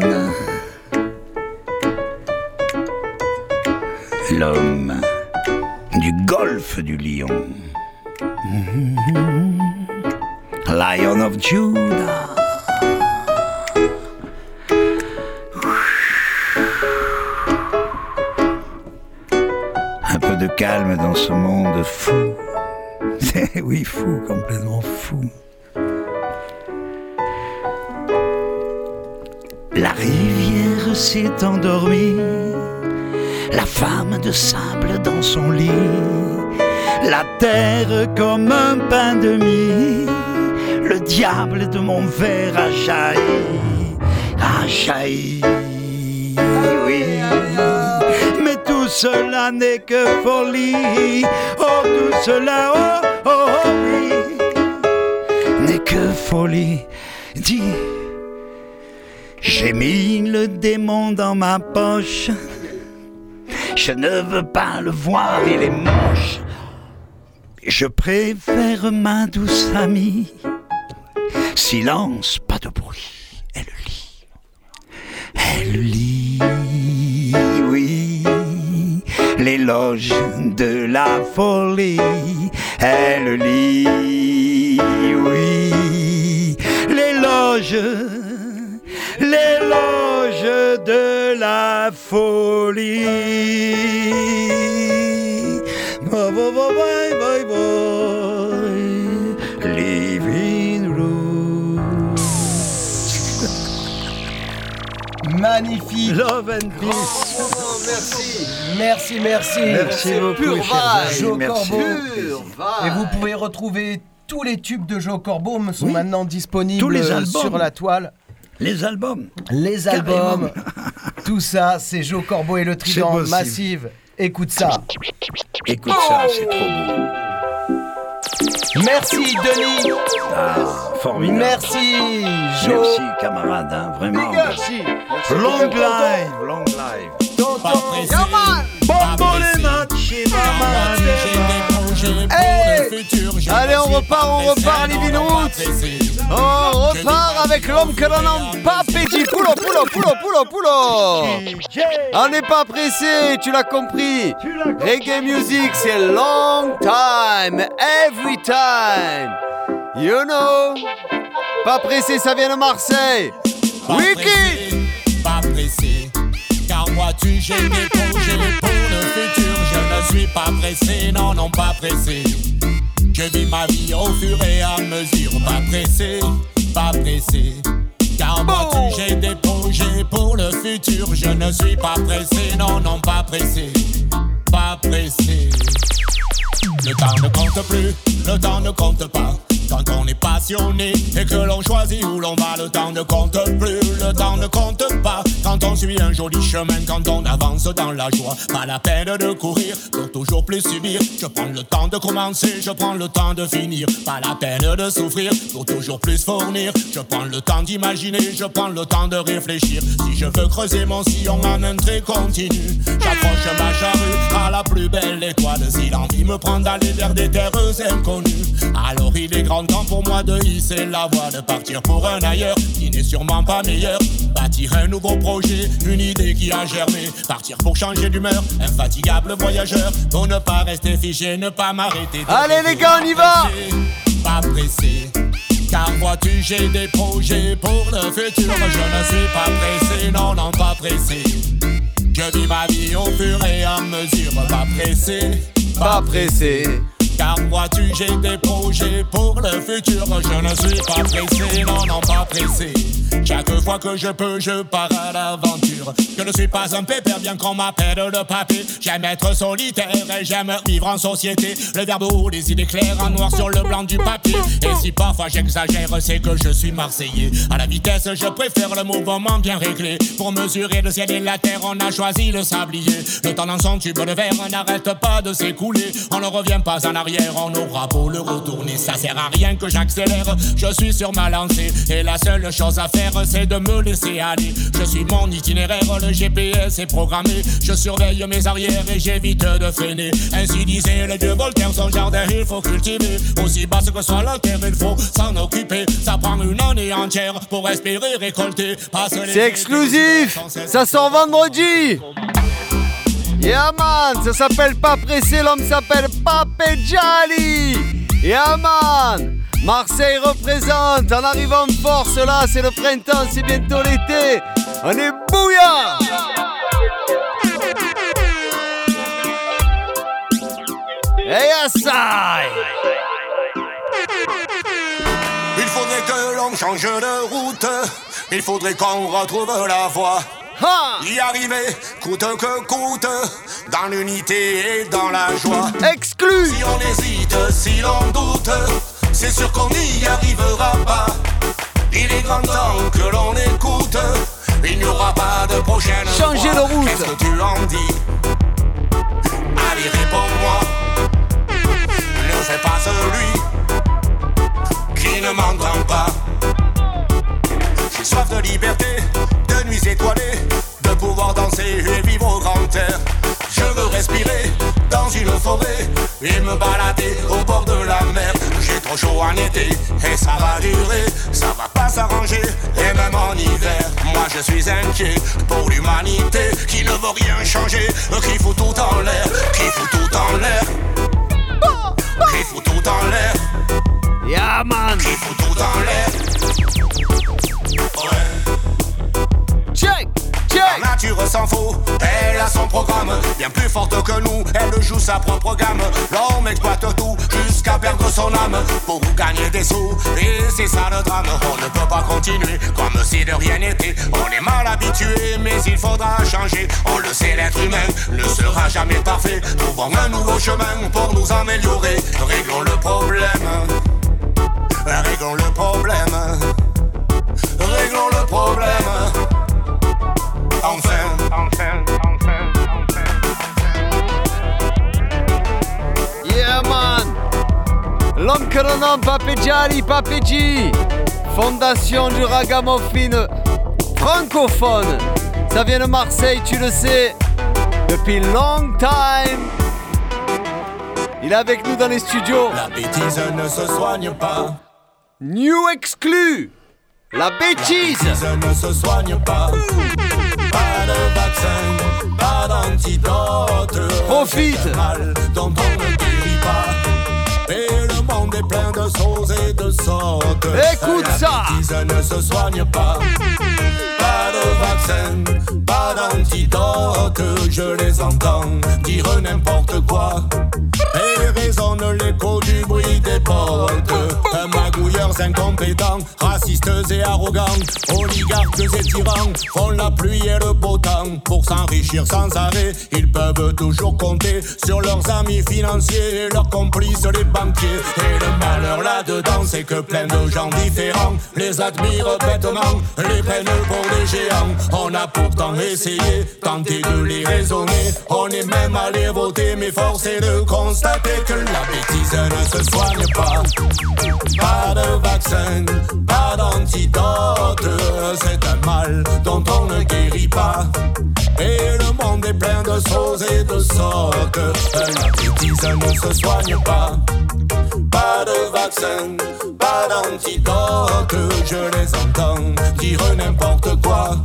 L'homme du golfe du lion. Lion of Judah. Un peu de calme dans ce monde fou. oui, fou, complètement fou. La rivière s'est endormie, la femme de sable dans son lit, la terre comme un pain de mie, le diable de mon verre a jailli, a jailli, oui. Mais tout cela n'est que folie, oh tout cela, oh, oh, oh oui, n'est que folie, dis. J'ai mis le démon dans ma poche. Je ne veux pas le voir, il est moche. Je préfère ma douce amie. Silence, pas de bruit. Elle lit. Elle lit, oui. L'éloge de la folie. Elle lit, oui. L'éloge l'éloge de la folie. Bye, Living room. Magnifique. Love and peace. merci. Merci, merci. Merci C'est beaucoup, pure vibe. Merci. Et vous pouvez retrouver tous les tubes de Joe Corbeau sont Oui. maintenant disponibles Tous les albums. sur la toile. Les albums. Les albums. Tout ça, c'est Joe Corbeau et le Trident. Massive. Écoute ça. Écoute ça, c'est trop beau. Merci Denis. Ah, formidable. Merci Joe. Merci, camarade, hein, vraiment. Merci. Long live, long live. Hey Allez, on repart, on repart, les Roots. On repart avec l'homme que l'on n'aime pas, Petit Poulo, Poulo, Poulo, Poulo, Poulo. On n'est pas pressé, tu l'as compris. Reggae music, c'est long time, every time. You know. Pas pressé, ça vient de Marseille. Wiki. Pas pressé, car vois-tu, j'ai des projets pour le futur. Je ne suis pas pressé, non, non, pas pressé. Je vis ma vie au fur et à mesure. Pas pressé, pas pressé. Car vois-tu, j'ai des projets pour le futur. Je ne suis pas pressé, non, non, pas pressé. Pas pressé. Le temps ne compte plus, le temps ne compte pas. Quand on est passionné et que l'on choisit où l'on va, le temps ne compte plus, le temps ne compte pas. Quand on suit un joli chemin, quand on avance dans la joie, pas la peine de courir pour toujours plus subir. Je prends le temps de commencer, je prends le temps de finir, pas la peine de souffrir pour toujours plus fournir. Je prends le temps d'imaginer, je prends le temps de réfléchir. Si je veux creuser mon sillon en un trait continu, j'accroche ma charrue à la plus belle étoile. Si l'envie me prend d'aller vers des terres inconnues, alors il est grand temps pour moi de hisser la voie, de partir pour un ailleurs qui n'est sûrement pas meilleur. Bâtir un nouveau projet, une idée qui a germé. Partir pour changer d'humeur, infatigable voyageur, pour ne pas rester figé, ne pas m'arrêter. Allez, les gars, on y va. Pas pressé. Car vois-tu, j'ai des projets pour le futur. Je ne suis pas pressé, non, non, pas pressé. Je vis ma vie au fur et à mesure. Pas pressé, Pas pressé. Car vois-tu, j'ai des projets pour le futur. Je ne suis pas pressé, non, non, pas pressé. Chaque fois que je peux, je pars à l'aventure. Je ne suis pas un pépère, bien qu'on m'appelle le papé. J'aime être solitaire et j'aime vivre en société. Le verbe haut, les idées claires en noir sur le blanc du papier. Et si parfois j'exagère, c'est que je suis marseillais. À la vitesse, je préfère le mouvement bien réglé. Pour mesurer le ciel et la terre, on a choisi le sablier. Le temps dans son tube de verre n'arrête pas de s'écouler. On ne revient pas en arrière arrière, on aura beau le retourner. Ça sert à rien que j'accélère, je suis sur ma lancée. Et la seule chose à faire, c'est de me laisser aller. Je suis mon itinéraire, le GPS est programmé. Je surveille mes arrières et j'évite de freiner. Ainsi disait le dieu Voltaire, son jardin il faut cultiver. Aussi basse que soit la terre, il faut s'en occuper. Ça prend une année entière pour espérer récolter. C'est exclusif Ça sort vendredi Yeah man Ça s'appelle pas pressé, l'homme s'appelle Pape Jali Yeah man Marseille représente, en arrivant en force là, c'est le printemps, c'est bientôt l'été. On est bouillant Hey Il faudrait que l'on change de route. Il faudrait qu'on retrouve la voie. Y arriver, coûte que coûte, dans l'unité et dans la joie. Exclu Si on hésite, si l'on doute, c'est sûr qu'on n'y arrivera pas. Il est grand temps que l'on écoute. Il n'y aura pas de prochaine Changer de route. Qu'est-ce que tu en dis? Allez, réponds-moi. Ne fais pas celui qui ne m'entend pas. Soif de liberté, de nuits étoilées, de pouvoir danser et vivre au grand air. Je veux respirer dans une forêt et me balader au bord de la mer. J'ai trop chaud en été et ça va durer, ça va pas s'arranger et même en hiver. Moi je suis inquiet pour l'humanité qui ne veut rien changer, qui fout tout en l'air, qui fout tout en l'air, qui fout tout en l'air. Yeah man Qui fout tout en l'air. Check. La nature s'en fout, elle a son programme. Bien plus forte que nous, elle joue sa propre gamme. L'homme exploite tout jusqu'à perdre son âme. Pour gagner des sous, et c'est ça le drame. On ne peut pas continuer comme si de rien n'était. On est mal habitué, mais il faudra changer. On le sait, l'être humain ne sera jamais parfait. Trouvons un nouveau chemin pour nous améliorer. Réglons le problème. Réglons le problème Réglons le problème. Enfin, enfin, enfin, Yeah man. L'homme que l'on nomme Fondation du ragamuffin francophone. Ça vient de Marseille, tu le sais. Depuis long time. Il est avec nous dans les studios. La bêtise ne se soigne pas. New exclu La bêtise. Ne se soigne pas. Pas de vaccin, pas d'antidote. Profite. Un mal dont on ne guérit pas Et le monde est plein de choses et de sortes Écoute La ça. bêtise ne se soigne pas. Pas de vaccin, pas d'antidote. Je les entends dire n'importe quoi. Et résonne l'écho du bruit des portes. Magouilleurs incompétents, et arrogants Oligarques et tyrans font la pluie et le beau temps. Pour s'enrichir sans arrêt, ils peuvent toujours compter Sur leurs amis financiers et leurs complices les banquiers. Et le malheur là-dedans c'est que plein de gens différents Les admirent bêtement, les prennent pour des géants. On a pourtant essayé, tenté de les raisonner. On est même allé voter mais force est de constater que la bêtise ne se soigne pas. Pas de vaccin, pas d'antidote, c'est un mal dont on ne guérit pas. Et le monde est plein de choses et de sortes, la bêtise ne se soigne pas. Pas de vaccin, pas d'antidote, je les entends dire n'importe quoi.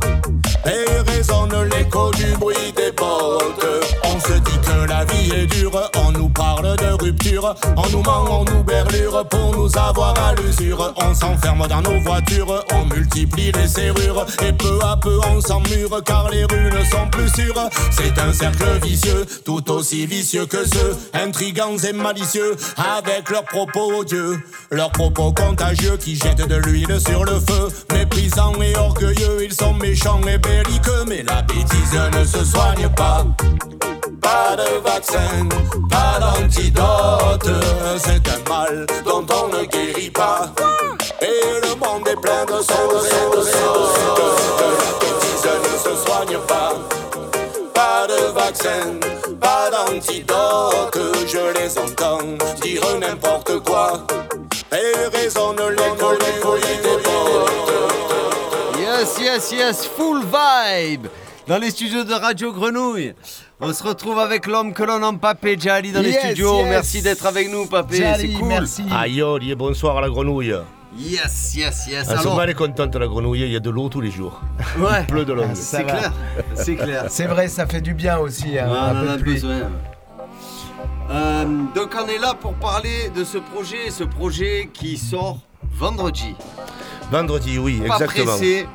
Et résonne l'écho du bruit des bottes. On se dit que la vie est dure, on nous parle de rupture, on nous ment, on nous berlure pour nous avoir à l'usure. On s'enferme dans nos voitures, on multiplie les serrures et peu à peu on s'emmure car les rues ne sont plus sûres. C'est un cercle vicieux, tout aussi vicieux que ceux intrigants et malicieux avec leurs leurs propos contagieux qui jettent de l'huile sur le feu. Méprisants et orgueilleux, ils sont méchants et belliqueux, mais la bêtise ne se soigne pas. Pas de vaccin, pas d'antidote, c'est un mal dont on ne guérit pas. Et le monde est plein de choses et de sortes. La bêtise ne se soigne pas. Pas de vaccin, pas d'antidote, je les entends dire n'importe quoi. Et résonne l'écho couilles des portes. Yes, yes, yes, full vibe dans les studios de Radio Grenouille. On se retrouve avec l'homme que l'on nomme Papé Jali dans les studios. yes. Merci d'être avec nous, Papé. C'est cool. Aïe, oh, dis bonsoir à la grenouille. Yes, yes, yes. Elle Alors, elle est contente, la grenouille, il y a de l'eau tous les jours. Ouais. Bleu de l'onde. Ah, ça va. c'est clair. C'est vrai, ça fait du bien aussi. hein, un on en a de besoin. Euh, donc on est là pour parler de ce projet, ce projet qui sort vendredi. Vendredi, oui, Pas exactement. pressé,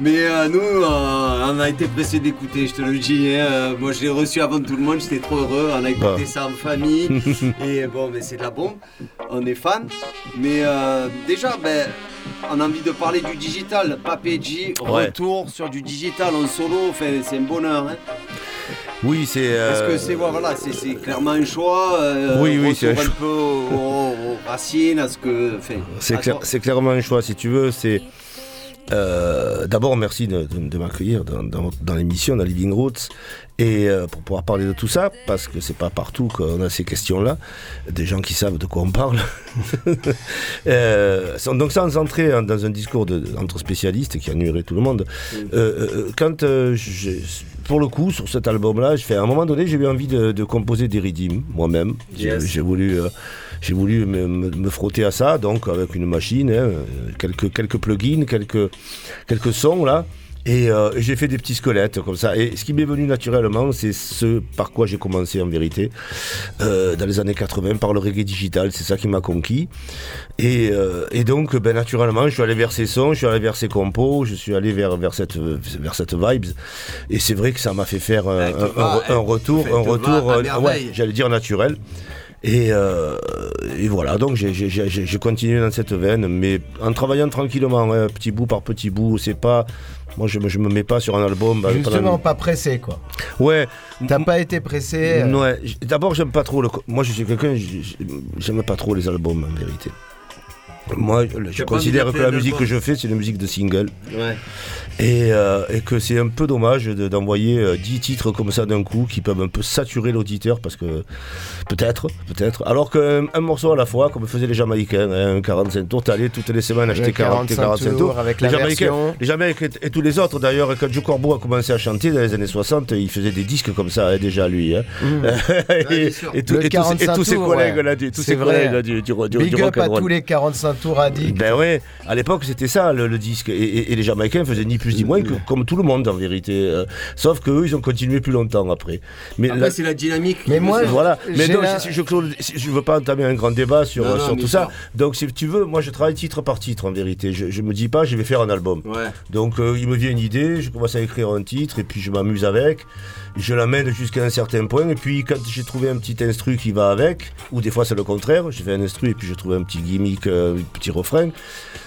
mais euh, nous, euh, on a été pressé d'écouter, je te le dis. hein. Euh, moi, je l'ai reçu avant tout le monde, j'étais trop heureux. On a écouté Bah. ça en famille. et bon, mais c'est de la bombe. On est fan. Mais euh, déjà, ben, on a envie de parler du digital. Papé G, Ouais. retour sur du digital en solo. Enfin, c'est un bonheur. hein. Oui, c'est. Est-ce euh, que c'est voilà, c'est clairement un choix Oui, oui, c'est un un choix. peu aux, racines, à ce que. enfin, C'est à clair- toi. c'est clairement un choix, si tu veux. C'est euh, d'abord merci de, de- de m'accueillir dans, dans- dans l'émission, dans Living Roots, et euh, pour pouvoir parler de tout ça, parce que c'est pas partout qu'on a ces questions-là, des gens qui savent de quoi on parle. Euh, donc sans entrer dans un discours de, entre spécialistes qui ennuierait tout le monde, quand pour le coup sur cet album-là, je fais à un moment donné j'ai eu envie de, composer des rythmes moi-même. J'ai- Yes. J'ai voulu, j'ai voulu me, me- me frotter à ça, donc avec une machine, hein, quelques, quelques plugins, quelques, quelques sons là. Et euh, j'ai fait des petits squelettes comme ça. Et ce qui m'est venu naturellement, c'est ce par quoi j'ai commencé en vérité, euh, dans les années 80, par le reggae digital. C'est ça qui m'a conquis. Et, euh, et donc, ben, naturellement, je suis allé vers ces sons, je suis allé vers ces compos, je suis allé vers, vers, cette, vers cette vibes. Et c'est vrai que ça m'a fait faire un, un- retour, un retour, ouais, j'allais dire naturel. Et, euh, et voilà, donc j'ai- continué dans cette veine, mais en travaillant tranquillement, hein, petit bout par petit bout. C'est pas, moi je me, je me mets pas sur un album. bah, Justement, pendant- pas pressé quoi. Ouais. T'as pas été pressé. euh, Ouais. D'abord, j'aime pas trop le. Moi, je suis quelqu'un, j'aime pas trop les albums en vérité. Moi, je- considère que la musique que je fais, c'est une musique de single. Ouais. Et, euh, et que c'est un peu dommage de- d'envoyer euh, 10 titres comme ça d'un coup qui peuvent un peu saturer l'auditeur parce que peut-être, peut-être. Alors qu'un un morceau à la fois, comme faisaient les Jamaïcains, hein, un 45 tours, t'allais toutes les semaines acheter Le 40, 45 45 tours. tours avec les la Jamaïcains, version. les Jamaïcains et, et tous les autres d'ailleurs, quand Joe Corbeau a commencé à chanter dans les années 60, il faisait des disques comme ça hein, déjà lui. hein. Mmh. et, et tout- Le et tous ses- et 45 tous ses tours, collègues ouais. là, du, tous C'est ses vrai. collègues là, du, du, du, Big du up à tous les 45 addicts. Ben ouais, à l'époque c'était ça le, le disque. Et, et- et les Jamaïcains faisaient ni plus ni moins que comme tout le monde en vérité. Euh, sauf qu'eux ils ont continué plus longtemps après. Mais Après, c'est la dynamique. Mais moi, voilà. Mais donc, la- si- si je, je veux pas entamer un grand débat sur, Non, non, sur tout ça. Donc si tu veux, moi je travaille titre par titre en vérité. Je, je me dis pas je vais faire un album. Ouais. Donc euh, il me vient une idée, je commence à écrire un titre et puis je m'amuse avec. Je l'amène jusqu'à un certain point et puis quand j'ai trouvé un petit instru qui va avec, ou des fois c'est le contraire, j'ai fait un instru et puis je trouve un petit gimmick, euh, un petit refrain.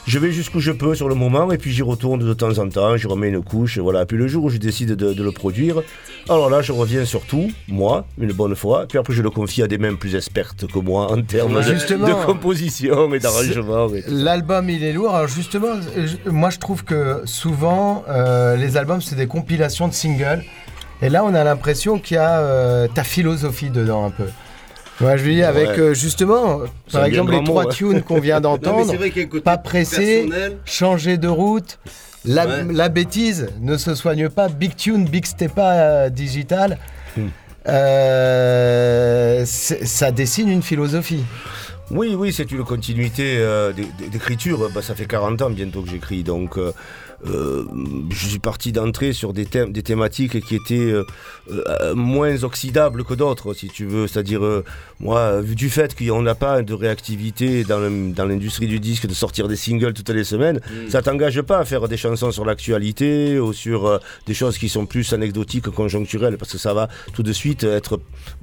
Je vais jusqu'où je peux sur le moment et puis j'y retourne de temps en temps, je remets une couche, voilà. Puis le jour où je décide de, de le produire, alors là je reviens sur tout, moi, une bonne fois, puis après je le confie à des mains plus expertes que moi en termes de- composition et d'arrangement. L'album il est lourd. Alors justement, je- moi je trouve que souvent euh, les albums c'est des compilations de singles. Et là on a l'impression qu'il y a euh, ta philosophie dedans un peu. Ouais, je veux dire avec Ouais. euh, justement, par exemple les trois mot, ouais. tunes qu'on vient d'entendre, pas pressé, personnel. changer de route. La, la bêtise ne se soigne pas. Big tune, big stepa euh, digital. Hmm. Euh, ça dessine une philosophie. Oui, oui, c'est une continuité d'é- d'é- d'écriture. Bah, ça fait 40 ans bientôt que j'écris, donc euh, je suis parti d'entrée sur des, thèmes, des thématiques qui étaient euh, euh, moins oxydables que d'autres, si tu veux. C'est-à-dire, moi, vu du fait qu'on n'a pas de réactivité dans l'industrie du disque de sortir des singles toutes les semaines, ça t'engage pas à faire des chansons sur l'actualité ou sur des choses qui sont plus anecdotiques, conjoncturelles, parce que ça va tout de suite être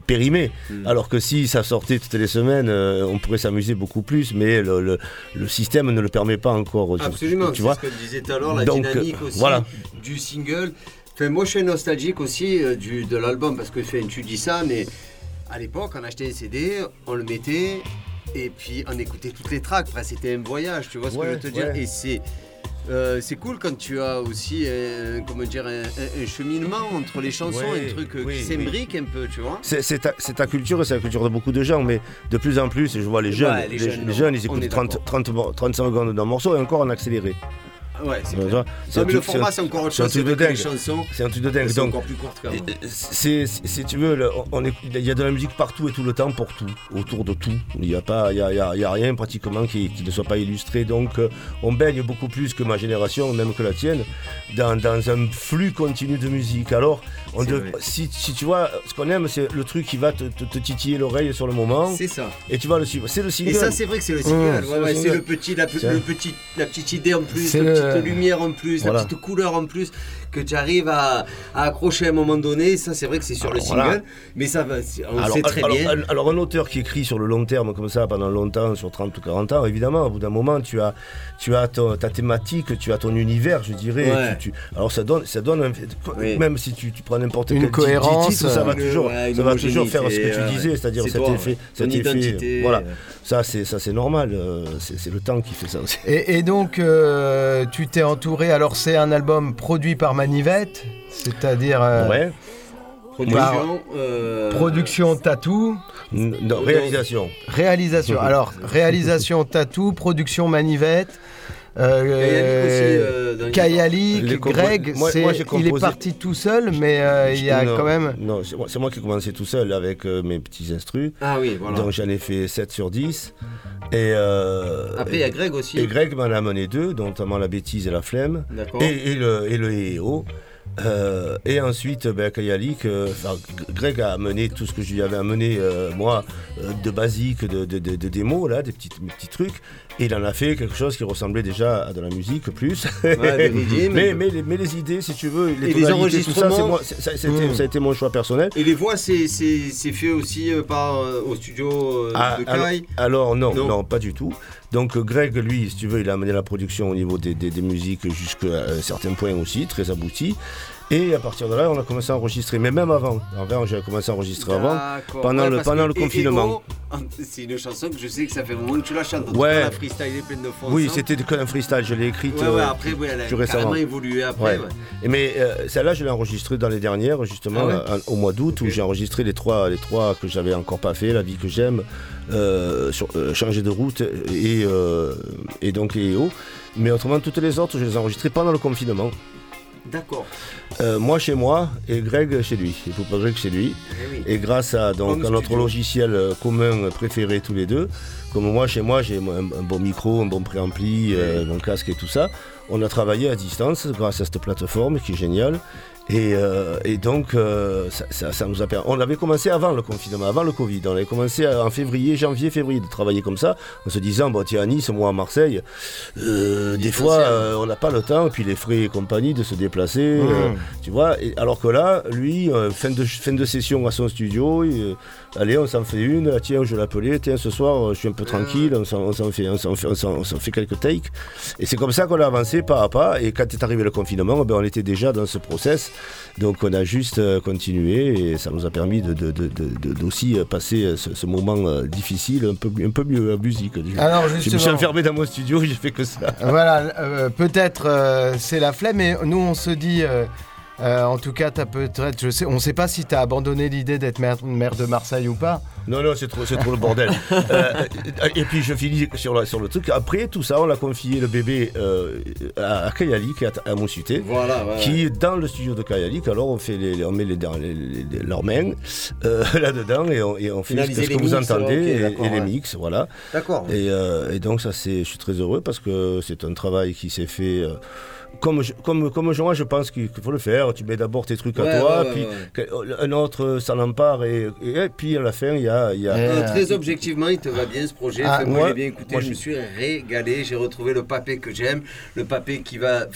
périmé. Alors que si ça sortait toutes les semaines, euh, on pourrait s'amuser beaucoup plus, mais le, le- le système ne le permet pas encore. Absolument, tu vois. ce que à l'heure, la Donc, dynamique euh, aussi voilà. du single. Enfin, moi, je suis nostalgique aussi euh, du, de l'album parce que enfin, tu dis ça, mais à l'époque, on achetait des CD, on le mettait et puis on écoutait toutes les tracks. Enfin, c'était un voyage, tu vois ce que je veux te dire ouais. Et c'est euh, c'est cool quand tu as aussi, comment dire, un, un- un cheminement entre les chansons, Ouais, un truc euh, oui, qui oui. s'imbrique un peu, tu vois. C'est c'est ta, culture et c'est la culture de beaucoup de gens, mais de plus en plus, je vois les jeunes, Ouais, les les, jeunes, les jeunes, ils écoutent 30, d'accord. 30, mo- 30 secondes d'un morceau et encore en accéléré. Ouais, c'est Non, un mais le truc- format, c'est encore autre c'est un chose, truc c'est de dingue. C'est un truc de dingue. Donc, encore plus courtes quand même. euh, c'est, c'est- si tu veux, il y a de la musique partout et tout le temps pour tout, autour de tout. Il n'y a pas, il y a, y a- il y a rien pratiquement qui, qui ne soit pas illustré. Donc, euh, on baigne beaucoup plus que ma génération, même que la tienne, dans, dans un flux continu de musique. Alors, on C'est si, si tu vois, ce qu'on aime, c'est le truc qui va te, te- te titiller l'oreille sur le moment. C'est ça. Et tu vas le suivre. C'est le single. Et ça, c'est vrai que c'est le single. Mmh, ouais, c'est ouais, le c'est petit, la, pe- Tiens. le petit, la petite idée en plus, C'est petite lumière en plus, Voilà. la petite couleur en plus que tu arrives à, à accrocher à un moment donné. Ça, c'est vrai que c'est sur le single, voilà. mais ça va. c'est- On alors, sait très alors, bien. un- alors, un auteur qui écrit sur le long terme comme ça pendant longtemps, sur 30 ou 40 ans, évidemment, au bout d'un moment, tu as, tu as ton- ta thématique, tu as ton univers, je dirais. Ouais. Tu- tu- alors ça donne, ça donne un- Oui. même si tu, tu prends n'importe Une quel ti- cohérence, titre, ça va une- toujours, ouais, ça va toujours faire ce que tu disais, ouais. c'est-à-dire C'est cet toi, effet, ouais. cet effet, identité, voilà. euh. Ça c'est ça c'est normal, euh, c'est c'est le temps qui fait ça aussi. Et, et donc, euh, tu t'es entouré. Alors, c'est un album produit par Manivette, c'est-à-dire. euh, Ouais. Production, euh, Production. Production Tatou. Non, réalisation. Réalisation. Alors, réalisation Tatou, production Manivette. Euh, Kayalik aussi, euh, Greg, moi- moi, il est parti tout seul, mais euh, il y a Non, quand même. Non, c'est moi, qui ai commencé tout seul avec euh, mes petits instrus. Ah oui, voilà. Donc j'en ai fait 7 sur 10. Et, euh, Après, il y a Greg aussi. Et Greg m'en a amené deux, notamment la bêtise et la flemme. D'accord. Et, et le, et le EEO. Euh, et ensuite, ben, Kayalik, euh, Greg a amené tout ce que je lui avais amené, euh, moi, euh, de basique, de, de, de- de démos, là, des petits, des petits trucs. Et il en a fait quelque chose qui ressemblait déjà à de la musique, plus. Ouais, mais, mais, les, mais les idées, si tu veux, les, Et les tonalités, tout ça, c'est enregistrements c'est- ça, a été mon choix personnel. Et les voix, c'est c'est- c'est fait aussi euh, par, euh, au studio euh, Ah, de Kai? alors, non, Non. non, pas du tout. Donc Greg, lui, si tu veux, il a amené la production au niveau des, des- des musiques jusqu'à un certain point aussi, très abouti. Et à partir de là, on a commencé à enregistrer, mais même avant. Avant, j'ai commencé à enregistrer avant, pendant Ouais, le, pendant confinement. C'est une chanson que je sais que ça fait un moment que tu la chantes. Ouais. La freestyle est pleine de. Oui, c'était que un freestyle, je l'ai écrite Ouais, ouais, euh, après, ouais, elle a récemment. carrément évolué après. Et mais euh, celle-là, je l'ai enregistrée dans les dernières, justement, Ah là, en- au mois d'août, où j'ai enregistré les trois, les trois que j'avais encore pas fait, La vie que j'aime, euh, euh, Changer de route et, euh, et donc EO. Mais autrement, toutes les autres, je les ai enregistrées pendant le confinement. D'accord. Euh, moi chez moi et Greg chez lui. Il faut pas Greg chez lui. Eh oui. Et grâce à, donc, à notre logiciel euh, commun préféré tous les deux, comme moi chez moi j'ai un, un bon micro, un bon préampli, euh, mon casque et tout ça, on a travaillé à distance grâce à cette plateforme qui est géniale. Et, euh, et donc, euh, ça, ça- ça nous a permis. On avait commencé avant le confinement, avant le Covid. On avait commencé en février, janvier, février de travailler comme ça, en se disant, bon, tiens, à Nice, moi à Marseille, euh, des fois, euh, on n'a pas le temps, puis les frais et compagnie de se déplacer, euh, Mmh. tu vois. Et, alors que là, lui, euh, fin, de, fin de session à son studio, et, allez, on s'en fait une, tiens, je l'appelais, tiens, ce soir, je suis un peu tranquille, on s'en fait, on s'en fait, on s'en- on s'en fait quelques takes. Et c'est comme ça qu'on a avancé pas à pas. Et quand est arrivé le confinement, ben, on était déjà dans ce process. Donc on a juste euh, continué et ça nous a permis de, de- de- de- de- d'aussi euh, passer euh, ce, ce moment difficile un peu, un peu mieux à musique. Alors, je me suis enfermé dans mon studio, j'ai fait que ça. Voilà, euh, peut-être euh, c'est la flemme, mais nous on se dit, euh, euh, en tout cas, t'as peut-être, je sais, on sait pas si t'as abandonné l'idée d'être maire, maire de Marseille ou pas. Non, non, c'est trop, c'est trop le bordel. Euh, et puis je finis sur, la- sur le truc. Après tout ça, on a confié le bébé euh, à, à Kayalik, à, à Moussuté, Voilà, ouais, qui est dans le studio de Kayalik. Alors on, fait les, on met les, les- les- les- leurs mains euh, là-dedans et on, et on fait ce que, vous mix, entendez et- les ouais. mix, voilà. D'accord. Et, euh, et donc ça, c'est, je suis très heureux parce que c'est un travail qui s'est fait. Euh, comme, je, comme, comme moi, je pense qu'il faut le faire. Tu mets d'abord tes trucs à toi, ouais, puis ouais. que- un autre s'en empare, et, et, et puis à la fin, il y a. il y a Euh, très objectivement, il te va bien ce projet. Ah, moi, j'ai bien écouté, moi, je me suis régalé. J'ai retrouvé le papé que j'aime, le papé qui va.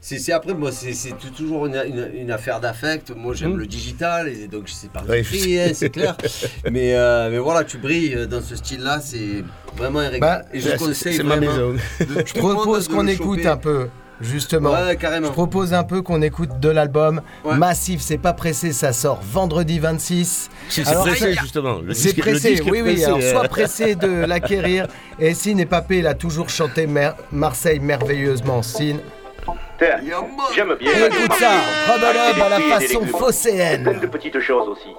C'est après moi, c'est toujours une, une- une affaire d'affect. Moi, j'aime Mm. le digital, et donc c'est pas je- hein, c'est clair. mais, euh, mais voilà, tu brilles dans ce style-là, c'est vraiment un régal. Bah, et je conseille c'est ma vraiment maison. de Je propose qu'on écoute choper. un peu justement. Ouais, carrément. Je propose un peu qu'on écoute de l'album. Ouais. Massif, c'est pas pressé, ça sort vendredi 26. C'est- pressé, justement. C'est pressé, oui, oui. pressé, Alors, sois pressé de l'acquérir. Et Sine et Papé, il a toujours chanté Mer- Marseille merveilleusement. Sine. J'aime bien. Écoute ça, à la façon phocéenne. De petites choses aussi.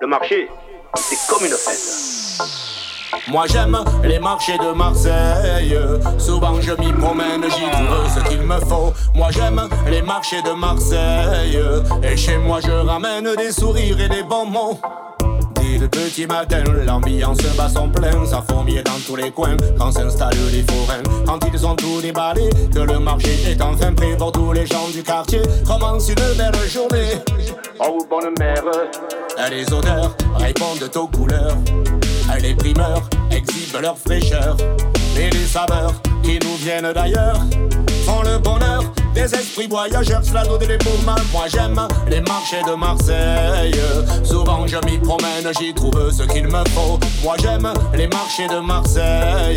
Le marché, c'est comme une fête. Moi j'aime les marchés de Marseille. Souvent je m'y promène, j'y trouve ce qu'il me faut. Moi j'aime les marchés de Marseille. Et chez moi je ramène des sourires et des bons mots. Dès le petit matin, l'ambiance bat son plein. Ça fourmille dans tous les coins. Quand s'installent les forains Quand ils ont tout déballé, que le marché est enfin prêt Pour tous les gens du quartier, commence une belle journée. Oh bonne mère, les odeurs répondent aux couleurs les primeurs exhibent leur fraîcheur et les saveurs qui nous viennent d'ailleurs font le bonheur des esprits voyageurs, cela donne des poumons. Moi j'aime les marchés de Marseille. Souvent je m'y promène, j'y trouve ce qu'il me faut. Moi j'aime les marchés de Marseille.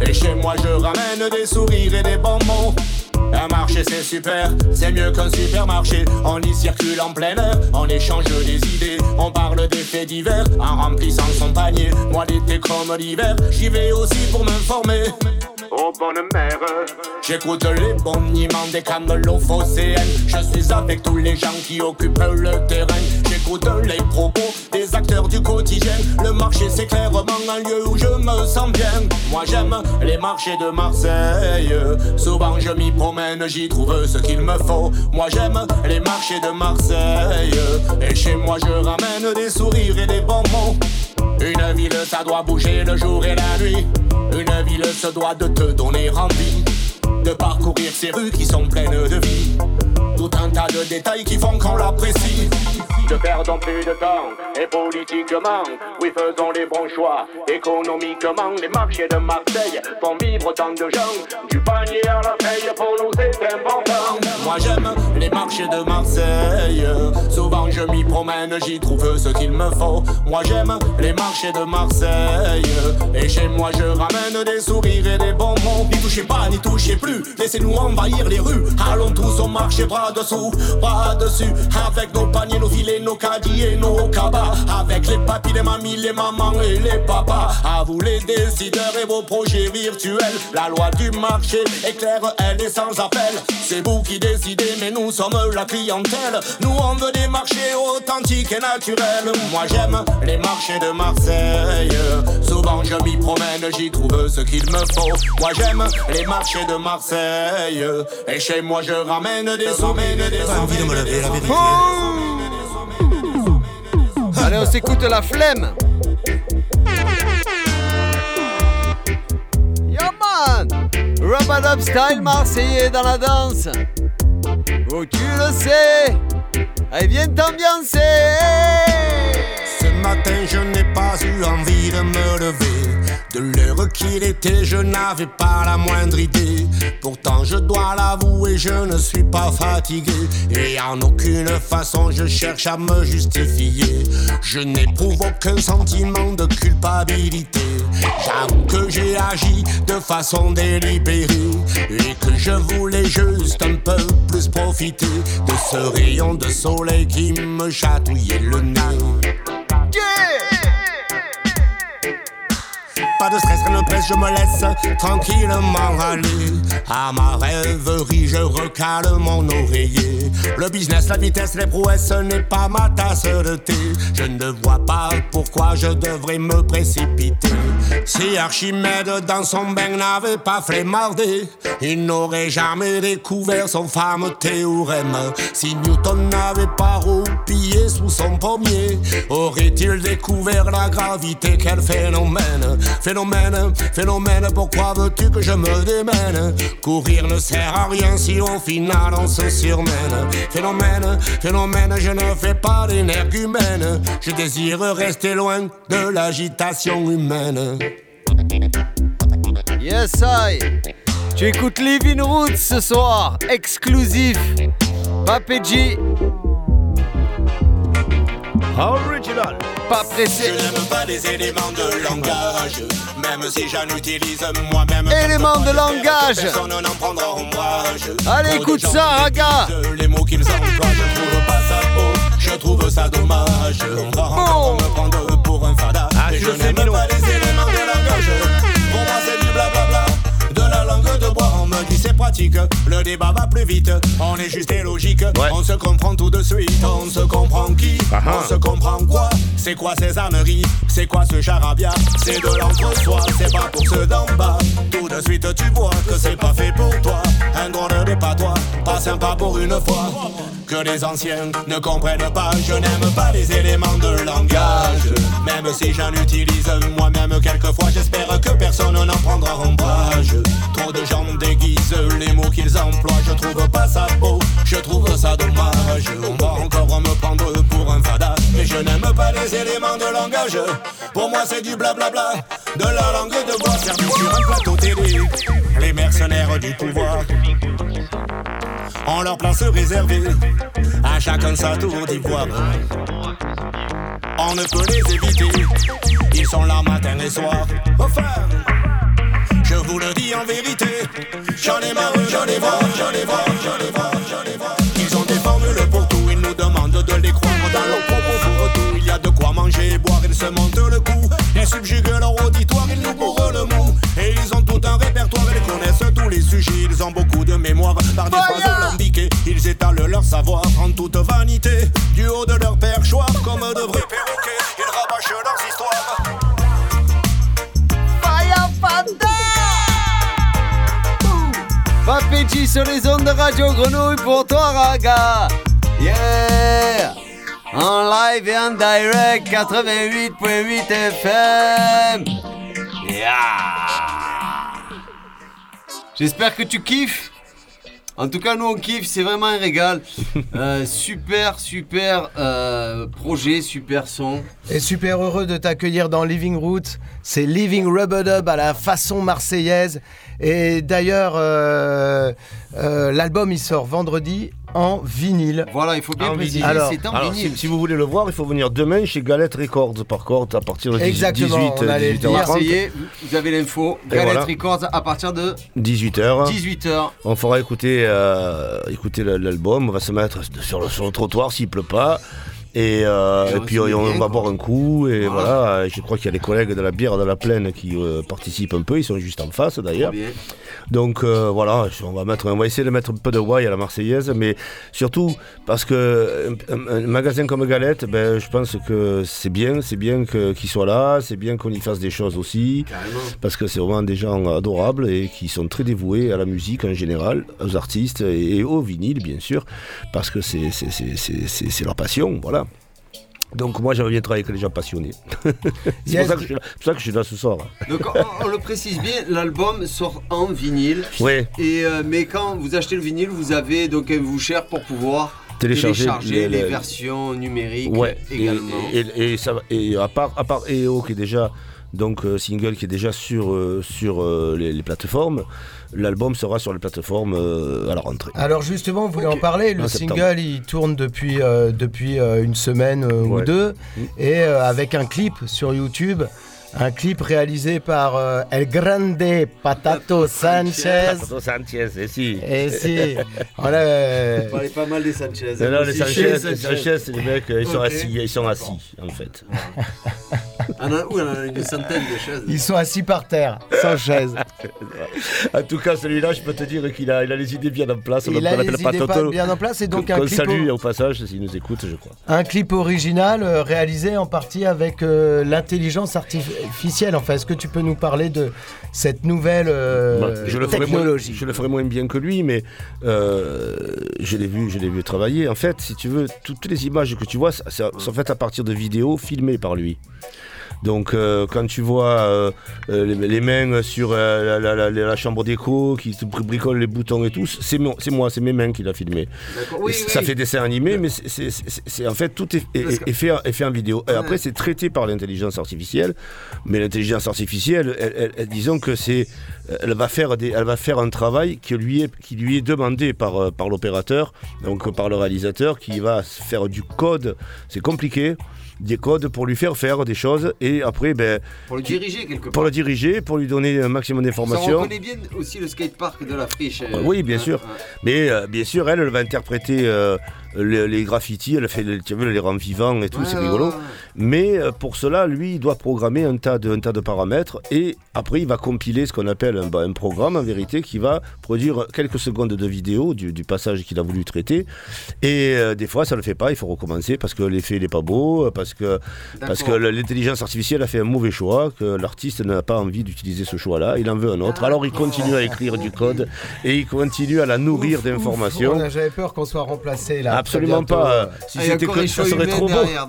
Et chez moi je ramène des sourires et des bons mots. Un marché c'est super, c'est mieux qu'un supermarché. On y circule en plein air, on échange des idées, on parle des faits divers en remplissant son panier. Moi l'été comme l'hiver, j'y vais aussi pour m'informer. Oh bonne mère, j'écoute les boniments des camelots phocéennes. Je suis avec tous les gens qui occupent le terrain. J'écoute les propos des acteurs du quotidien. Le marché c'est clairement un lieu où je me sens bien. Moi j'aime les marchés de Marseille. Souvent je m'y promène, j'y trouve ce qu'il me faut. Moi j'aime les marchés de Marseille. Et chez moi je ramène des sourires et des bons mots. Une ville, ça doit bouger le jour et la nuit. Une ville se doit de te donner envie de parcourir ces rues qui sont pleines de vie. Tout un tas de détails qui font qu'on l'apprécie. Ne perdons plus de temps, et politiquement, oui faisons les bons choix. Économiquement, les marchés de Marseille font vivre tant de gens. Du panier à la paye, pour nous c'est important. Moi j'aime les marchés de Marseille. Souvent je m'y promène, j'y trouve ce qu'il me faut. Moi j'aime les marchés de Marseille. Et chez moi je ramène des sourires et des bons mots. N'y touchez pas, n'y touchez plus. Laissez-nous envahir les rues. Allons tous au marché bras dessous, bras dessus. Avec nos paniers, nos filets, nos caddies et nos cabas. Avec les papis, les mamies, les mamans et les papas. À vous les décideurs et vos projets virtuels. La loi du marché est claire, elle est sans appel. C'est vous qui décidez, mais nous sommes la clientèle. Nous on veut des marchés authentiques et naturels. Moi j'aime les marchés de Marseille. Souvent je m'y promène, j'y trouve ce qu'il me faut. Moi j'aime les marchés de Marseille. Et chez moi je ramène des sommets, des envie de me lever, la vérité. Allez, on s'écoute la flemme. Yo man Rub style marseillais dans la danse. Oh, tu le sais. Allez, viens t'ambiancer. Ce matin, je n'ai pas eu envie de me lever. De l'heure qu'il était, je n'avais pas la moindre idée. Pourtant, je dois l'avouer, je ne suis pas fatigué. Et en aucune façon, je cherche à me justifier. Je n'éprouve aucun sentiment de culpabilité. J'avoue que j'ai agi de façon délibérée. Et que je voulais juste un peu plus profiter de ce rayon de soleil qui me chatouillait le nez. Pas de stress, rien ne presse, je me laisse tranquillement aller. À ma rêverie, je recale mon oreiller. Le business, la vitesse, les prouesses, ce n'est pas ma tasse de thé. Je ne vois pas pourquoi je devrais me précipiter. Si Archimède dans son bain n'avait pas flémardé, il n'aurait jamais découvert son fameux théorème. Si Newton n'avait pas roupillé sous son pommier, aurait-il découvert la gravité? Quel phénomène Phénomène, phénomène, pourquoi veux-tu que je me démène? Courir ne sert à rien si au final on se surmène. Phénomène, phénomène, je ne fais pas d'énergumène. Je désire rester loin de l'agitation humaine. Yes, I. Tu écoutes Living Roots ce soir, exclusif. Papé G. Original. pas pressé. Je n'aime pas les éléments de langage, même si j'en utilise moi-même. Éléments de langage. Personne n'en prendra ombrage. Allez, écoute ça, Raga. Les mots qu'ils emploient, je trouve pas ça beau, je trouve ça dommage. On va encore me prendre pour un fada. Ah, et je n'aime pas les éléments de langage. Pratique. Le débat va plus vite, on est juste et logique. On se comprend tout de suite, on se comprend qui? Ah On se comprend quoi? C'est quoi ces âneries? C'est quoi ce charabia? C'est de l'entre-soi, c'est pas pour ceux d'en bas. Tout de suite tu vois que c'est pas fait pour toi. Un drôle de patois, pas sympa pour une fois. Que les anciens ne comprennent pas, je n'aime pas les éléments de langage. Même si j'en utilise moi-même quelquefois, j'espère que personne n'en prendra ombrage. Trop de gens déguisent les mots qu'ils emploient, je trouve pas ça beau, je trouve ça dommage. On va encore me prendre pour un fada, mais je n'aime pas les éléments de langage. Pour moi, c'est du blablabla, de la langue de bois servi sur un plateau télé. Les mercenaires du pouvoir ont leur place réservée, à chacun sa tour d'ivoire. On ne peut les éviter, ils sont là matin et soir. Enfin, je vous le dis en vérité, j'en ai marre, j'en ai marre, j'en ai marre, j'en ai marre, j'en ai marre. Ils ont des formules pour tout, ils nous demandent de les croire dans leurs propos pour tout. Il y a de quoi manger et boire, ils se montent le cou. Ils subjuguent leur auditoire, ils nous bourrent le mou. Et ils ont tout un répertoire, ils connaissent tous les sujets, ils ont beaucoup de mémoire. Par des phrases alambiquées, ils étalent leur savoir en toute vanité. Du haut de leur perchoir, comme de vrais perroquets, Papéji sur les ondes de Radio Grenouille pour toi, Raga. Yeah. En live et en direct, 88.8 FM Yeah. J'espère que tu kiffes en tout cas, nous on kiffe, c'est vraiment un régal. Euh, super, super euh, projet, super son. Et super heureux de t'accueillir dans Living Root. C'est Living Rubber Dub à la façon marseillaise. Et d'ailleurs, euh, l'album il sort vendredi en vinyle. Voilà, il faut bien En préciser, vinyle. c'est en Alors, vinyle. si, si vous voulez le voir, il faut venir demain chez Galette Records, par contre, à partir de 18, Exactement, 18, on allait le 18 dire, h vous avez l'info. Et Galette voilà. Records à partir de 18h. 18h. On fera écouter, euh, écouter l'album, on va se mettre sur le, sur le trottoir s'il pleut pas. Et, euh, Et puis on, va boire un coup et Voilà. Je crois qu'il y a les collègues de la bière de la plaine qui euh, participent un peu, ils sont juste en face d'ailleurs. Donc euh, voilà, on va mettre, on va essayer de mettre un peu de why à la Marseillaise, mais surtout parce que un, un- un magasin comme Galette, ben je pense que c'est bien, c'est bien que- qu'il soit là, c'est bien qu'on y fasse des choses aussi, parce que c'est vraiment des gens adorables et qui sont très dévoués à la musique en général, aux artistes et, et au vinyle bien sûr, parce que c'est leur passion, voilà. Donc moi j'aimerais bien travailler avec les gens passionnés. c'est Yes. pour, ça que je suis là- c'est pour ça que je suis là ce soir. Donc on, on le précise bien, l'album sort en vinyle. Ouais. Et euh, mais quand vous achetez le vinyle, vous avez donc un voucher pour pouvoir Télécharger télécharger les- les, les- versions numériques Ouais, également. Et, et- et ça, va- et à part, à part EO qui est déjà donc euh, single qui est déjà sur, euh, sur euh, les, les plateformes, l'album sera sur les plateformes à la rentrée. Alors justement, on voulait en parler. Le En single, il tourne depuis, depuis une semaine ou deux, et euh, avec un clip sur YouTube. Un clip réalisé par euh, El Grande Patato Sanchez. Patato Sanchez, et si. Et si. Voilà, euh, On parlait pas mal des Sanchez. Non, non, les Sanchez, c'est les mecs, euh, ils sont assis, ils sont assis en fait. On a, oui, on a une centaine de chaises. Ils sont assis par terre, sans chaise. en tout cas, celui-là, je peux te dire qu'il a, il a les idées bien en place. Il a on les idées Patato. pas bien en place, et donc un clip salue au- au passage s'il nous écoute, je crois. Un clip original euh, réalisé en partie avec euh, l'intelligence artificielle. Enfin, est-ce que tu peux nous parler de cette nouvelle euh, Bah, je, le moins, technologie? je le ferai moins bien que lui, mais euh, je l'ai vu, je l'ai vu travailler. En fait, si tu veux, toutes les images que tu vois, ça- ça- sont faites à partir de vidéos filmées par lui. Donc euh, quand tu vois euh, euh, les, les mains sur euh, la, la- la- la chambre d'écho qui bricolent les boutons et tout, c'est moi, c'est mes mains qui l'a filmé. Oui, ça oui. fait dessin animé, mais c'est- en fait tout est, est- est- est fait, est fait en vidéo. Et après c'est traité par l'intelligence artificielle, mais l'intelligence artificielle, elle- elle- elle- disons que c'est, elle va faire des, elle va faire un travail qui lui est, qui lui est demandé par, par l'opérateur, donc par le réalisateur, qui va faire du code. C'est compliqué. Des codes pour lui faire faire des choses et après ben Pour le diriger quelque part. pour le diriger, pour lui donner un maximum d'informations. reconnaît bien aussi le skatepark de la friche. euh, Euh, Oui, bien hein, sûr. hein. Mais euh, bien sûr, elle, elle va interpréter le- les graffitis, elle fait elle les rend vivants et tout, Ouais, c'est rigolo. ouais. Mais euh, pour cela, lui, il doit programmer un tas, de, un tas de paramètres et après, il va compiler ce qu'on appelle un, bah, un programme en vérité qui va produire quelques secondes de vidéo du, du passage qu'il a voulu traiter. Et euh, des fois, ça ne le fait pas, il faut recommencer parce que l'effet n'est pas beau, parce que, parce que l'intelligence artificielle a fait un mauvais choix, que l'artiste n'a pas envie d'utiliser ce choix-là, il en veut un autre. Alors il continue à écrire du code et il continue à la nourrir d'informations. J'avais peur qu'on soit remplacé là. Absolument pas. Si Ah, c'était que ça serait trop beau. derrière.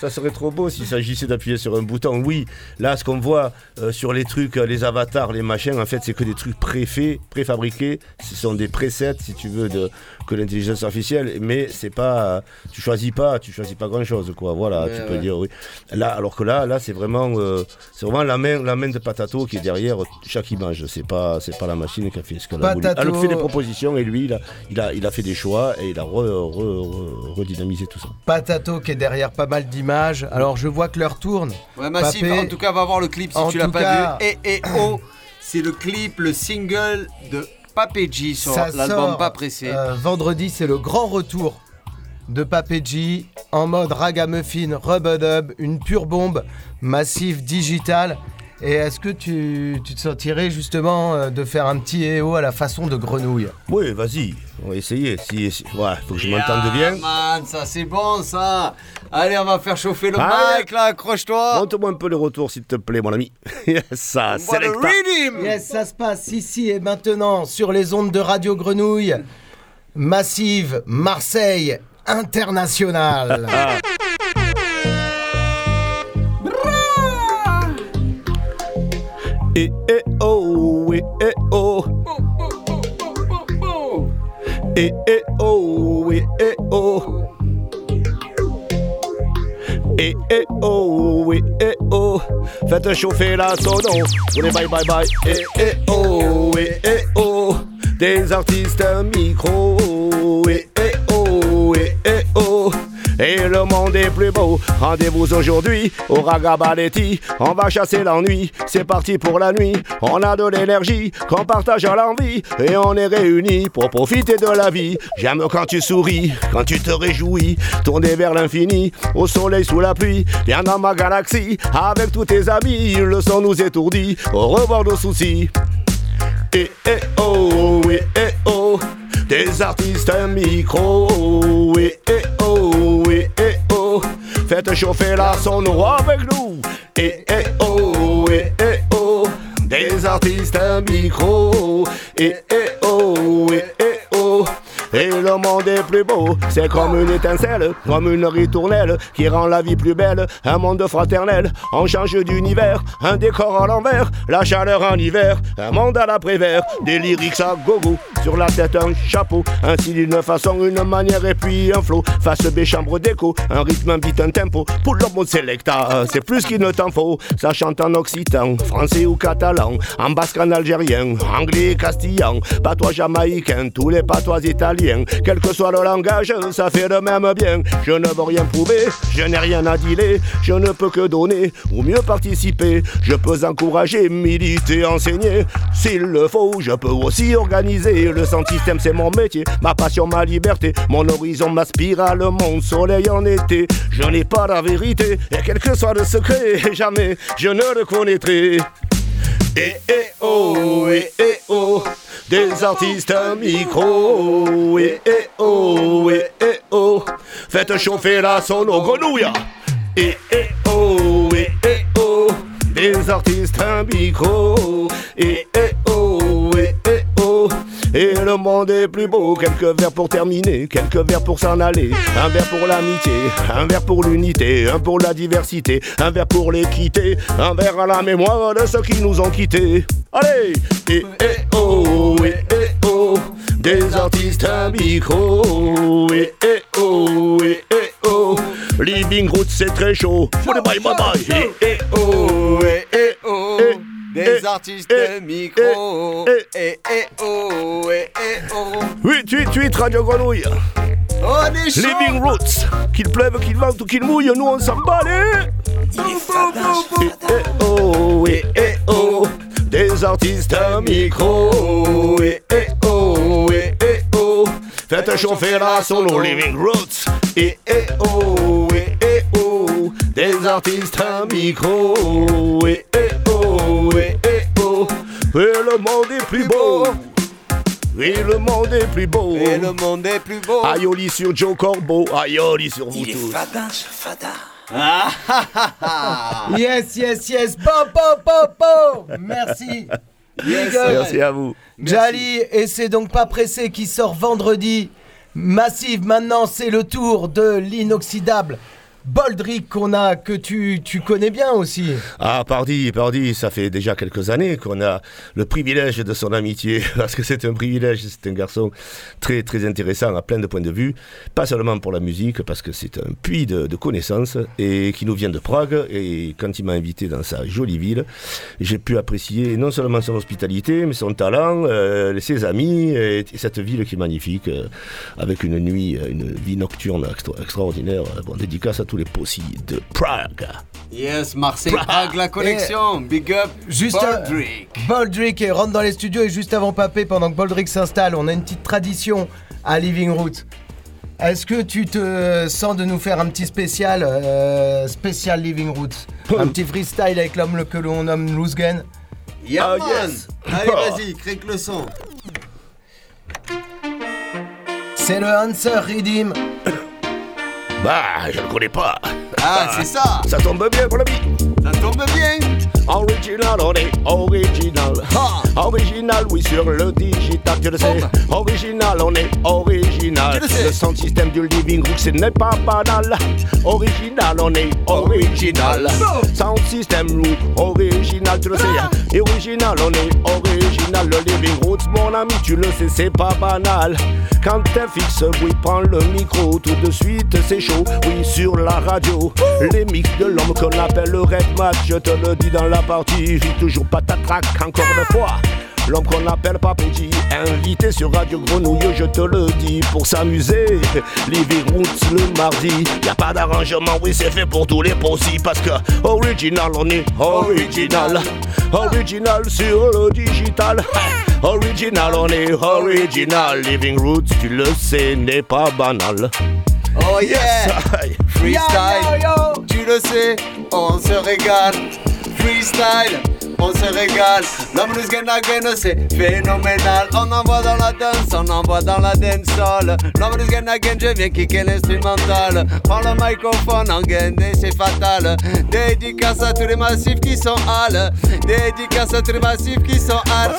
Ça serait trop beau s'il s'agissait d'appuyer sur un bouton. Oui, là, ce qu'on voit euh, sur les trucs, euh, les avatars, les machins, en fait, c'est que des trucs préfaits, préfabriqués. Ce sont des presets, si tu veux, de, que l'intelligence artificielle. Mais c'est pas, euh, tu choisis pas, tu choisis pas grand chose, quoi. Voilà, tu peux dire oui. Là, alors que là, là, c'est vraiment, euh, c'est vraiment la main, la main de Patato qui est derrière chaque image. C'est pas, c'est pas la machine qui a fait ce qu'elle a voulu. Elle fait des propositions et lui, il a, il a, il a fait des choix et il a re- re- re- redynamisé tout ça. Patato qui est derrière pas mal d'images. Alors je vois que l'heure tourne. Ouais, Massif, Papé, en tout cas, va voir le clip si En tu l'as pas cas- vu. Et, et oh, c'est le clip, le single de Papéji sur ça l'album Pas Pressé. euh, vendredi, c'est le grand retour de Papéji en mode ragamuffin, rub-a-dub, une pure bombe, massif digital. Et est-ce que tu, tu te sentirais justement euh, de faire un petit EO à la façon de grenouille? Oui, vas-y, on va essayer. Si, si- ouais, faut que je m'entende bien. Man, ça c'est bon ça. Allez, on va faire chauffer le Ah. mic là, accroche-toi. Montre-moi un peu les retours, s'il te plaît, mon ami. ça, le Selecta. rhythm. Yes, ça se passe ici et maintenant sur les ondes de Radio Grenouille. Massive, Marseille, international. Oh, et eh oh. Et eh oh, et eh oh. Et eh oh, et eh oh. Faites chauffer la sono. Allez, bye bye bye. Et eh oh, et eh oh. Des artistes micro. Et Et le monde est plus beau. Rendez-vous aujourd'hui au Ragabaletti. On va chasser l'ennui. C'est parti pour la nuit. On a de l'énergie qu'on partage à l'envie. Et on est réunis pour profiter de la vie. J'aime quand tu souris, quand tu te réjouis. Tourner vers l'infini, au soleil sous la pluie. Viens dans ma galaxie avec tous tes amis. Le son nous étourdit. Au revoir nos soucis. Et eh oh, et eh oh, des artistes micro. Et eh oh, et eh oh, faites chauffer la sono avec nous. Et eh oh, et eh oh, des artistes micro. Et eh oh, et eh oh. Et le monde est plus beau, c'est comme une étincelle, comme une ritournelle qui rend la vie plus belle. Un monde fraternel, on change d'univers, un décor à l'envers, la chaleur en hiver, un monde à l'après-vert, des lyrics à gogo, sur la tête un chapeau, un style, une façon, une manière et puis un flow. Face B, chambre d'écho, un rythme, un beat, un tempo. Pour le mode selecta, c'est plus qu'il ne t'en faut. Ça chante en occitan, français ou catalan, en basque, en algérien, anglais castillan, patois jamaïcain, tous les patois italiens. Quel que soit le langage, ça fait le même bien. Je ne veux rien prouver, je n'ai rien à dealer, je ne peux que donner ou mieux participer. Je peux encourager, militer, enseigner. S'il le faut, je peux aussi organiser. Le sound système, c'est mon métier, ma passion, ma liberté. Mon horizon, ma spirale, mon soleil en été. Je n'ai pas la vérité, et quel que soit le secret, jamais je ne le connaîtrai. Et eh oh, et eh oh, des artistes micro. Et eh oh, et eh oh, faites chauffer la sono grenouille. Et eh oh, et eh oh, des artistes micro. Et eh oh, et eh oh, Et le monde est plus beau, quelques vers pour terminer, quelques vers pour s'en aller. Un vers pour l'amitié, un vers pour l'unité, un pour la diversité, un vers pour l'équité, un vers à la mémoire de ceux qui nous ont quittés. Allez Et eh oh, et eh oh, des artistes un micro. Et eh oh, et eh oh, Living Roots c'est très chaud. Bye bye bye bye. Et eh oh, et eh oh. Des artistes micro. Et eh oh, et eh oh. 8 8 8 Radio Grenouille. On est chaud. Living Roots. Qu'il pleuve, qu'il vente ou qu'il mouille, nous on s'en bat les. Et eh oh, et eh oh, des artistes à micro. Et eh oh, et eh oh, faites chauffer la solo Living Roots. Et eh oh, et eh oh, des artistes à micro. Et eh oh, et eh oh, et le monde est plus beau. Et le monde est plus beau. Et le monde est plus beau. Aïoli sur Joe Corbeau, aïoli sur vous Il est tous. fadin ce fada. Ah, ah, ah, ah. Yes, yes, yes. Po, po, po, po. Merci. Merci à vous. Jali, et c'est donc pas pressé qui sort vendredi. Massive, maintenant c'est le tour de l'inoxydable Boldrick qu'on a, que tu, connais bien aussi. Ah, pardi, pardi, ça fait déjà quelques années qu'on a le privilège de son amitié, parce que c'est un privilège, c'est un garçon très très intéressant à plein de points de vue, pas seulement pour la musique, parce que c'est un puits de, connaissances, et qui nous vient de Prague, et quand il m'a invité dans sa jolie ville, j'ai pu apprécier non seulement son hospitalité, mais son talent, euh, ses amis, et, et cette ville qui est magnifique, euh, avec une nuit, euh, une vie nocturne extra- extraordinaire. Bon, dédicace à tous les de Prague. Yes, Marseille Prague, la connexion. Big up. Juste Boldrick. Boldrick et rentre dans les studios et juste avant Papé, pendant que Boldrick s'installe, on a une petite tradition à Living Root. Est-ce que tu te sens de nous faire un petit spécial, euh, spécial Living Roots Un petit freestyle avec l'homme que l'on nomme Loosgen Yeah, Ah, yes. Allez, vas-y, crée le son. C'est le Answer Redeem. Bah, je le connais pas. Ah, c'est ça. Ça tombe bien, mon ami. Ça tombe bien. Original, on est original. Original, oui, sur le digital, tu le sais. Original, on est original. Le sound système du living room, ce n'est pas banal. Original, on est original. Sound system, oui, original, tu le sais. Et original, on est original. Le living roots, mon ami, tu le sais, c'est pas banal. Quand t'es fixe, oui, prends le micro, tout de suite, c'est chaud. Oui, sur la radio, les mix de l'homme qu'on appelle le Red Match, je te le dis dans la partie, j'ai toujours pas ta traque, encore une fois. L'homme qu'on appelle Papéji, invité sur Radio Grenouille, je te le dis, pour s'amuser. Living Roots le mardi, y a pas d'arrangement, oui c'est fait pour tous les possibles, parce que original on est original, original sur le digital. Original on est original, Living Roots tu le sais n'est pas banal. Oh yeah. Freestyle. Yo, yo, yo. Tu le sais, on se régale. Freestyle. On se régale, l'homme de Sgenagen c'est phénoménal On envoie dans la danse, on envoie dans la dancehall L'homme de Sgenagen je viens kicker l'instrumental Prends le microphone en gain et c'est fatal Dédicace à tous les massifs qui sont hal Dédicace à tous les massifs qui sont hal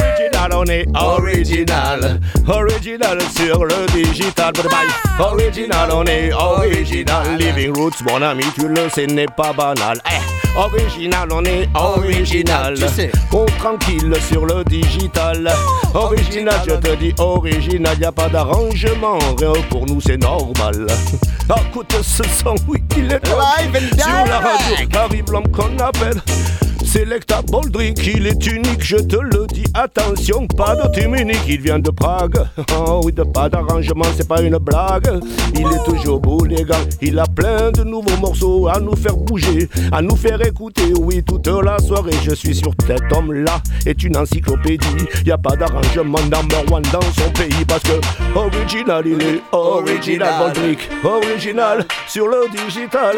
Original, on est original. Original sur le digital. Bye. Original, on est original. Living Roots, mon ami, tu le sais, n'est pas banal. Eh, original, on est original. Tu sais. On tranquille sur le digital. Original, je te dis original, y a pas d'arrangement. Rien pour nous, c'est normal. Écoute ce son, oui, il est Live and sur la radio. l'homme qu'on appelle. Selecta Boldrick, il est unique, je te le dis, attention, pas de tumunik, il vient de Prague. Oh oui, de pas d'arrangement, c'est pas une blague. Il est toujours beau, les gars, il a plein de nouveaux morceaux à nous faire bouger, à nous faire écouter, oui, toute la soirée. Je suis sûr, cet homme-là est une encyclopédie. Y a pas d'arrangement number one dans son pays parce que original, il est original, Boldrick, original sur le digital.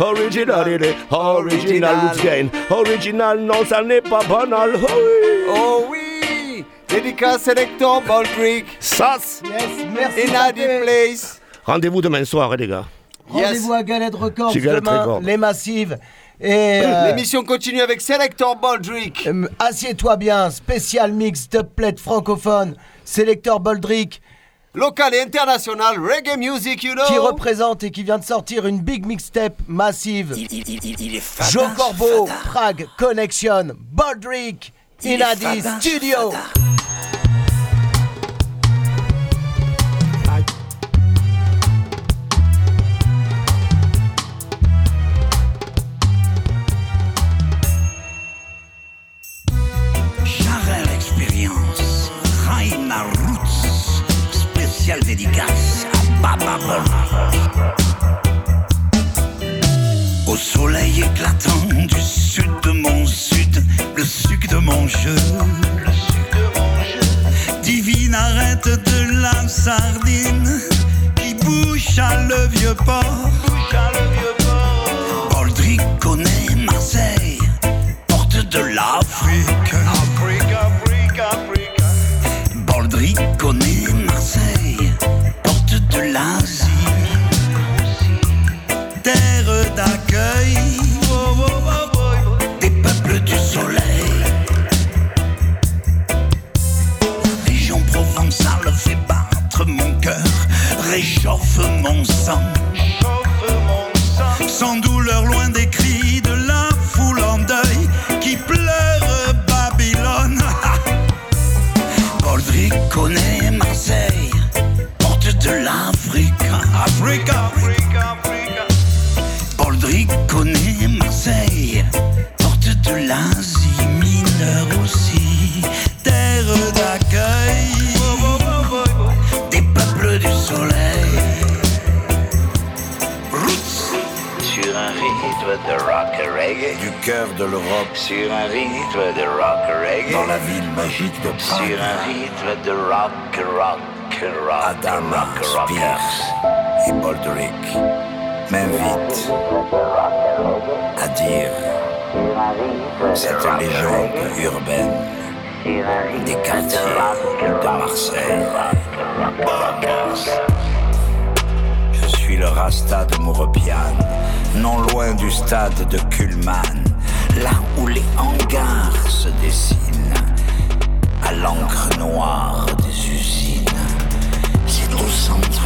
Original, il est original, Loops Gain. Original, non, ça n'est pas banal. Oh oui. Oh oui Dédicace Selector Boldrick Sas. Yes, merci. In a place Rendez-vous demain soir, hein, les gars. Rendez-vous à Galette Records Galette demain, Records. les massives. Et euh, L'émission continue avec Selector Baldrick. euh, assieds-toi bien, spécial mix dubplate francophone, Selector Boldrick. Local et international reggae music, you know. Qui représente et qui vient de sortir une big mixtape massive. Il est Joe Corbeau, Prague Connection, est Inadi fada, Studio. Dédicace. Au soleil éclatant du sud de mon sud, le suc de mon jeu. Divine arrête de la sardine qui bouche à le vieux port. Boldrick connaît Marseille, porte de l'Afrique. Boldrick connaît Marseille, de l'Asie. Terre d'accueil des peuples du soleil. La région provençale fait battre mon cœur, réchauffe mon sang. Sans douleur, loin des cris de la foule en deuil qui pleure Babylone. Boldrick connaît Marseille, de l'Afrique. Africa, Africa, Africa. Boldrick connaît Marseille, porte de l'Asie mineure aussi. Terre d'accueil des peuples du soleil. Roots sur un rythme de rock reggae. Du cœur de l'Europe. Sur un rythme de rock reggae. Dans la ville magique de Prague. Sur un rythme de rock, rock, rock. Adama, Spears et Boldrick m'invitent à dire cette légende urbaine des quartiers de Marseille. Je suis le Rasta de Mourepiane, non loin du stade de Kuhlmann, là où les hangars se dessinent à l'encre noire des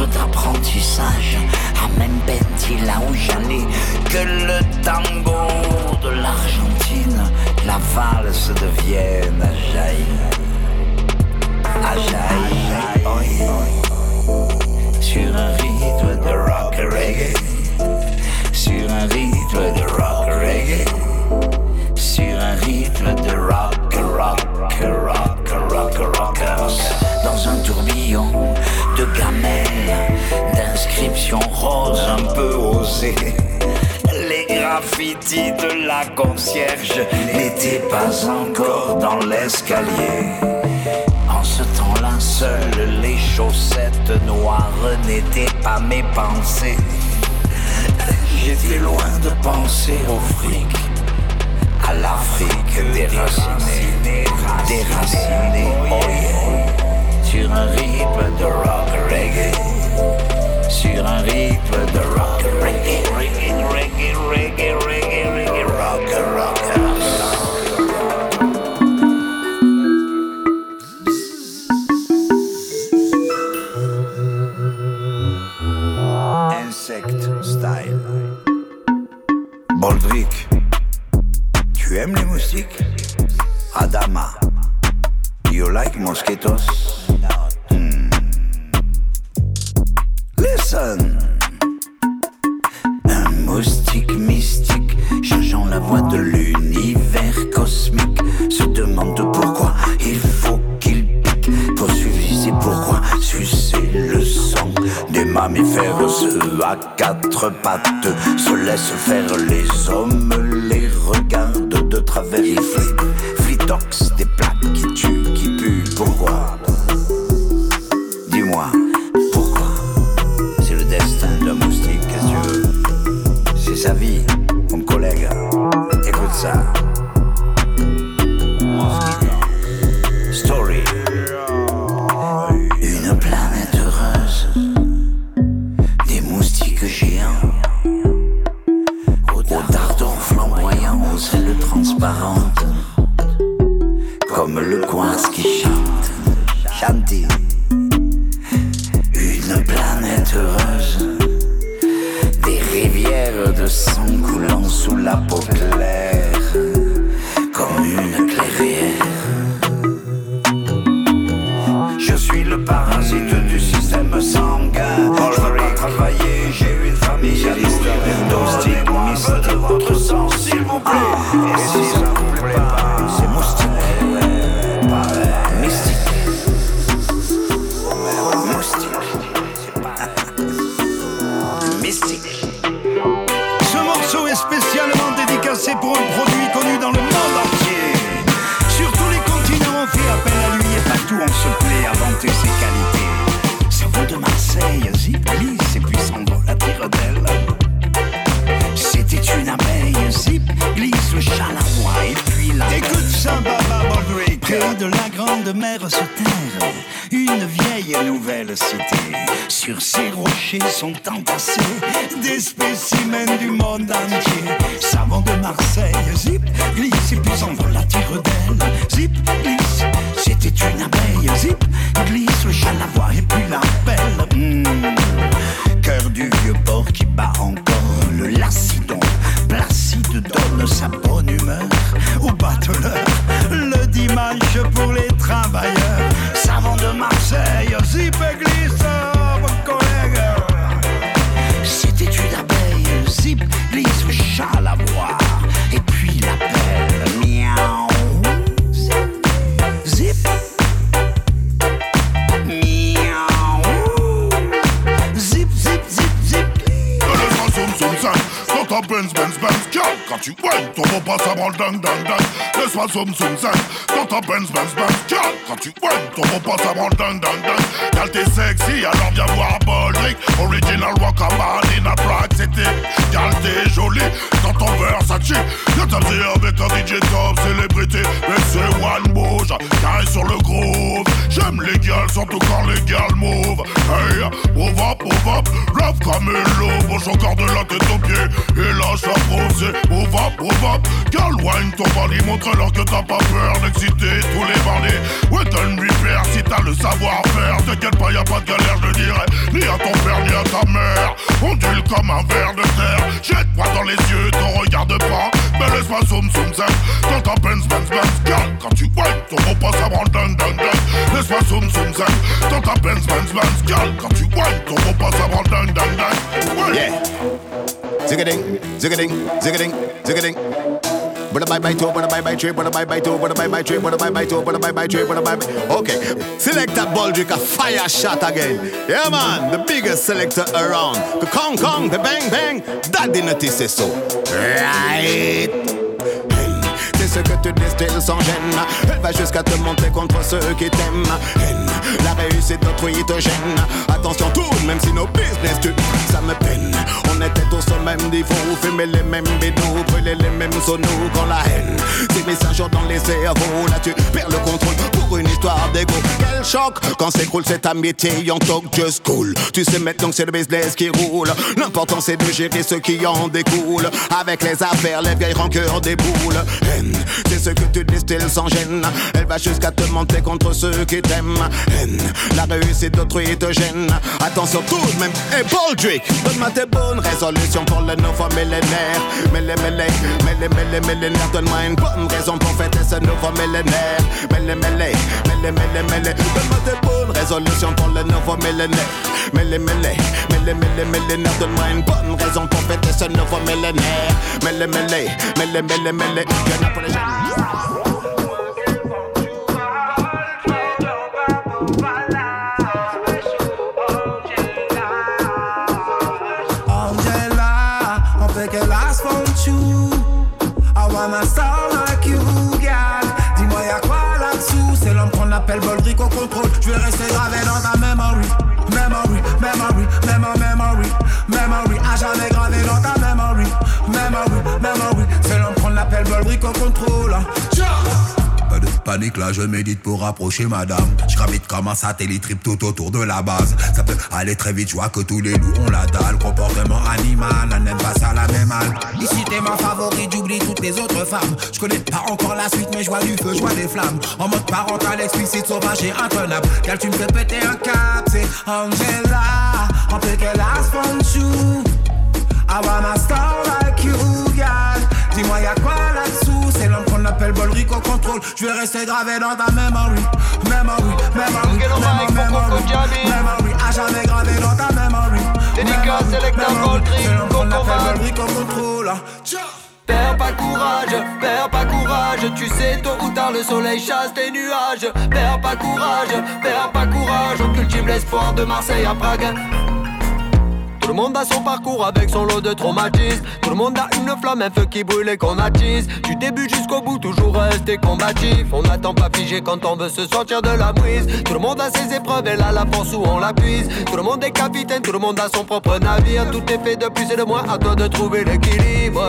d'apprentissage, à Membenti, là où j'allais, que le tango de l'Argentine, la valse de Vienne a jailli. A jailli, oui. Sur un rythme de rock reggae. Sur un rythme de rock reggae. Sur un rythme de rock, rock, rock, rock, rockers. Dans un tourbillon d'inscriptions roses un peu osées. Les graffitis de la concierge n'étaient pas encore dans l'escalier. En ce temps-là, seules les chaussettes noires n'étaient pas mes pensées. J'étais loin de penser au fric, à l'Afrique déracinée, déracinée, oh yeah. Sur un rythme de rock reggae, sur un rythme de rock reggae, reggae, reggae, reggae, reggae, reggae, rock, rock. Insect style. Boldrick, tu aimes les moustiques? Adama, you like mosquitoes? Un moustique mystique, changeant la voix de l'univers cosmique, se demande pourquoi il faut qu'il pique. Poursuivre, c'est pourquoi sucer le sang des mammifères, ceux à quatre pattes, se laissent faire les hommes, Laisse-moi soum soum zem Dans ta Benz Benz Benz Girl quand tu whines ton beau pas ça branle dun dun dun Ouais. Yeah. Zigga-ding, zigga-ding, zigga-ding, zigga-ding. But a bye bye two, but a bye bye three, but a bye bye two, but a bye bye three, but a bye bye two, but a bye bye three, but a bye bye. Okay, selector Baldrick a fire shot again. Yeah man, the biggest selector around. The Kong Kong, the bang bang, daddy notice say so. Right. C'est que tu distilles sans gêne. Elle va jusqu'à te monter contre ceux qui t'aiment. La réussite d'autrui te gêne. Attention tout, même si nos business tu, ça me peine. On était tous au même niveau, fumer les mêmes bidous, brûler les mêmes sonos quand la haine un jour dans les cerveaux. Là tu perds le contrôle une histoire d'ego. Quel choc quand s'écroule cette amitié, en talk just cool. Tu sais maintenant que c'est le business qui roule. L'important c'est de gérer ce qui en découle. Avec les affaires, les vieilles rancœurs des boules. Haine, c'est ce que tu distilles sans gêne. Elle va jusqu'à te monter contre ceux qui t'aiment. Haine, la réussite d'autrui te gêne. Attention tout de même. Et Baldrick, donne-moi tes bonnes résolutions pour le nouveau millénaire. Mêlé, mêlé, mêlé, mêlé, millénaire. Donne-moi une bonne raison pour fêter ce nouveau millénaire. Mêlé, mêlé, mêlé, mêlé, mêlé. Donne-moi tes bonnes résolutions pour le nouveau millénaire. Mêlé, mêlé, mêlé, mêlé, millénaire. Donne-moi une bonne raison pour fêter ce nouveau millénaire. Mêlé, mêlé, mêlé, mêlé, mêlé. Y'en a pour les. Au contrôle. Pas de panique là, je médite pour rapprocher madame. Je gravite comme un satellite trip tout autour de la base. Ça peut aller très vite, je vois que tous les loups ont la dalle. Comportement animal, elle n'aime pas ça la même mal. Ici t'es ma favorite, j'oublie toutes les autres femmes. Je connais pas encore la suite, mais je vois du feu, je vois des flammes. En mode parental, explicite, sauvage et intenable. Car tu me fais péter un cap, c'est Angela. On peut qu'elle you. I wanna star like you, girl. Dis-moi y'a quoi là-dessous? C'est l'homme qu'on appelle appelle Bolric au contrôle. Je vais rester gravé dans ta memory. Memory, memory, memory, memory, memory. À jamais gravé dans ta memory. Dédicace, Selecta, Bolric, Bolric au contrôle. Perds pas courage, perds pas courage, tu sais tôt ou tard le soleil chasse tes nuages. Perds pas courage, perds pas courage, on cultive l'espoir de Marseille à Prague. Tout le monde a son parcours avec son lot de traumatismes. Tout le monde a une flamme, un feu qui brûle et qu'on attise. Du début jusqu'au bout, toujours rester combatif. On n'attend pas figé quand on veut se sortir de la brise. Tout le monde a ses épreuves, elle a la force où on la puise. Tout le monde est capitaine, tout le monde a son propre navire. Tout est fait de plus et de moins, à toi de trouver l'équilibre.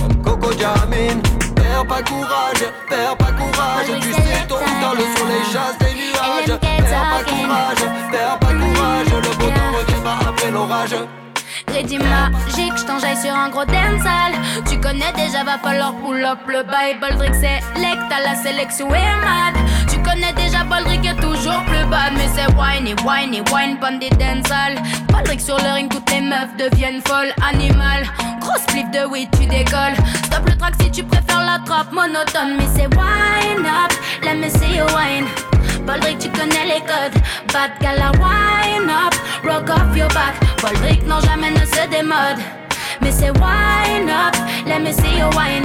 Comme Coco Jamin. Perds pas courage, perds pas courage. Tu sais, tôt tard, le soleil chasse des nuages. Perds pas courage, perds pas courage. Après l'orage. Ready magique, j't'enjaille sur un gros dancehall. Tu connais déjà, va falloir pull up le bail Boldrick select, à la sélection est mad Tu connais déjà, Boldrick est toujours plus bad Mais c'est whiny, whiny, wine, pandit dancehall. Boldrick sur le ring, toutes les meufs deviennent folles. Animal, grosse spliff de weed, tu décolles. Stop le track si tu préfères la trappe monotone Mais c'est wine up, let me see you wine Boldrick, tu connais les codes. Bad gala, wine up, rock off your back. Boldrick, non, jamais ne se démode. Mais c'est wine up, let me see you wine.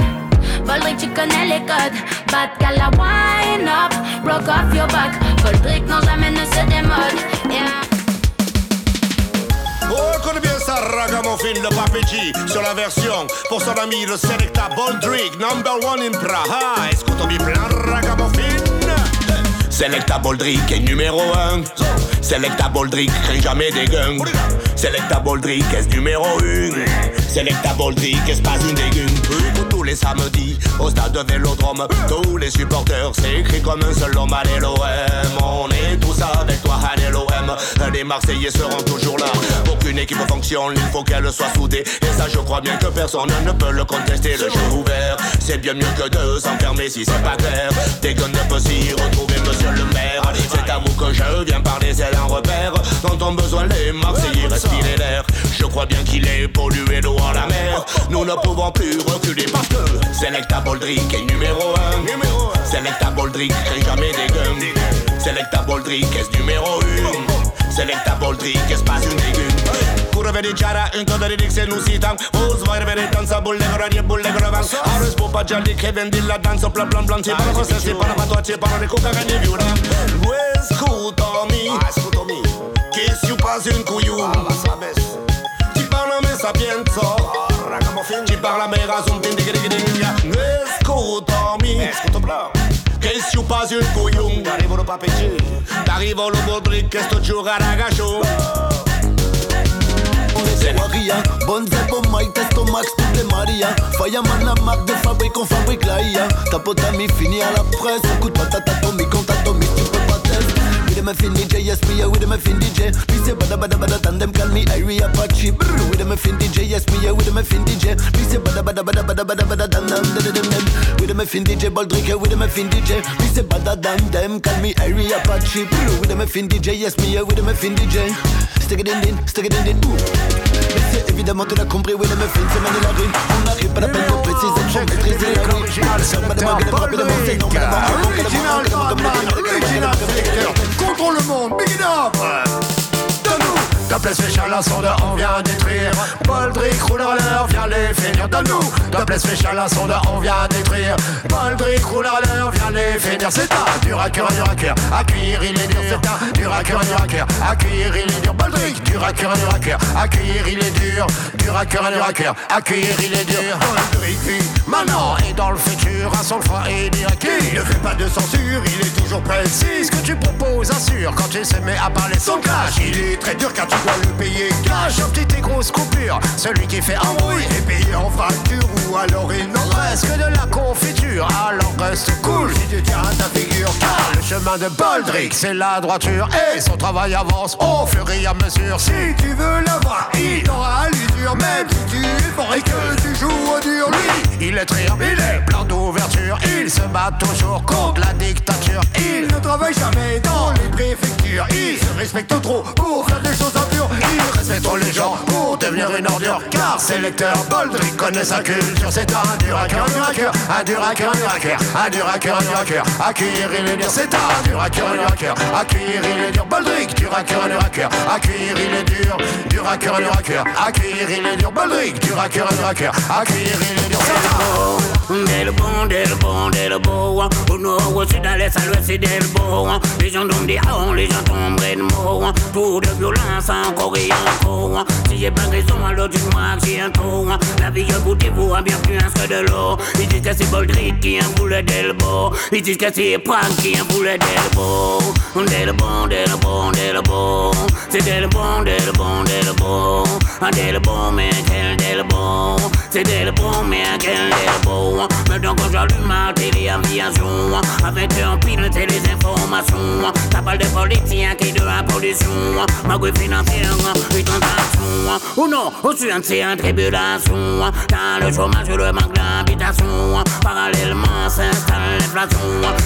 Boldrick, tu connais les codes. Bad gala, wine up, rock off your back. Boldrick, non, jamais ne se démode. Yeah. Oh, connais bien ça, ragamuffin de Papeji sur la version pour son ami le Selecta Boldrick, number one in Praha. Bien plein ragamuffin. Selecta Boldrick est numéro 1 Selecta Boldrick craint jamais des gangs Selecta Boldrick est numéro 1 Selecta Boldrick est pas une des Tous les samedis au stade de Vélodrome Tous les supporters écrit comme un seul homme Allez l'OM On est tous avec toi Allez Les Marseillais seront toujours là. Qu'une équipe fonctionne il faut qu'elle soit soudée. Et ça je crois bien que personne ne peut le contester. Le jeu ouvert c'est bien mieux que de s'enfermer si c'est pas clair. Dès qu'on ne peut s'y retrouver monsieur le maire C'est à vous que je viens parler, c'est un repère. Dont ont besoin les Marseillais respirer l'air. Je crois bien qu'il est pollué l'eau à la mer. Nous ne pouvons plus reculer parce que Selecta Boldrick est numéro 1 Selecta Boldrick jamais des guns. Selecta Boldrick est numéro 1 Selectable drinkers, pas un legume Kurve din ceara, încă de ridic se nu sitam Uzi, vai revede dansa, bulle goran, e bulle goravan Arăs popa, gealic, heaven, din la dansă, plan, plan, plan Ce pară să se pară, ma toace, pară ne cuca ca ne viura Ascultă-mi Chestiu un cuiu Ci parla me sapienza Ci parla me razum, din digri, digri, digri si pas un couillou T'arrivo lo papeggi T'arrivo lo bodric che sto giocare a gacho C'est Maria, zeb au mic, testo max, toutes les Maria. Fireman la marque de fabrique, on fabrique la IA Ta pote ami fini à la presse, coup de patate atomique, on t'atomise, tu peux them a fin DJ, yes me, yeah, with them a fin DJ Me say bada bada bada, tandem call me Irie Apache. Brr, With them a fin DJ, yes me, yeah, with them a fin DJ Me say bada bada bada bada bada bada, dan dan dan dan dan With them a fin DJ, Baldrick, yeah, with them a fin DJ Me say bada dan dem, call me Irie Apache. Brr, With them a fin DJ, yes me, yeah, with them a fin DJ Stick it in, in, stick it in, in, ooh c'est évidemment tu l'as compris, oui, le muffin, c'est mener la rue On n'arrive pas la peine de préciser, faut maîtriser la rue Original secteur contre le monde, big it up Donne-nous Doppler Special sonde, on vient détruire. Boldrick roule en l'air, viens les finir. Donne-nous. Doppler Special sonde, on vient détruire. Boldrick roule en l'air, viens les finir. C'est un dur à cœur, dur à cœur À il est dur. C'est un dur à cœur, dur à cœur À il est dur. Boldrick, dur à cœur, dur à cœur À il est dur. Dur à cœur, dur à cœur À il est dur. Boldrick vit maintenant et dans le futur. À son froid et direct. Il ne fait pas de censure, il est toujours précis. Ce que tu proposes assure. Quand il se met à parler son cash Il est très dur car tu dois le payer. Cash En petites et grosses coupures. Celui qui fait embrouille est payé en facture Ou alors il n'en reste que de la confiture. Alors reste cool si tu tiens ta figure. Car le chemin de Boldrick c'est la droiture Et son travail avance au fur et à mesure. Si tu veux l'avoir il aura l'usure Même si tu es fort et que tu joues au dur Lui il est trire, il est plein d'ouverture. Il se bat toujours contre la dictature. Il ne travaille jamais dans les préfectures. Il se respecte trop pour faire des choses impures Il respecte les gens pour devenir une ordure car sélecteur Boldrick connaît sa culture. C'est un dur à cœur, dur à cœur, un dur à cœur, dur à cœur, un dur à cœur, dur à cœur. Accueillir il est dur, c'est un dur à cœur, dur à cœur. Accueillir il est dur, Boldrick, dur à cœur, dur à cœur. Accueillir il est dur, dur à cœur, dur à cœur. Accueillir il est dur, Boldrick, dur à cœur, dur à cœur. Accueillir il est dur, c'est un Del bon, del bon, del beau Au nord, au sud, à l'est, à l'ouest, c'est del beau Les gens tombent des hauts, les gens tombent de mots Tout de violence encore et encore Si j'ai pas raison, alors dis-moi j'ai un tour. La vie, écoutez-vous, a bien plus que de l'eau. Ils disent que c'est Boldrick qui un boulet d'elbow Ils disent que c'est Prank qui un boulet d'elbow Del bon, del bon, del beau C'est del bon, del bon, del beau Del bon, mais quel del beau C'est del bon, mais quel del beau. Maintenant quand j'allume ma téléaviation Avec un pilote et les informations. Ça parle de politiciens qui de la pollution. Ma financière et tentation Ou non, on suit un tribulation. Dans le chômage le manque d'habitation. Parallèlement s'installe l'inflation.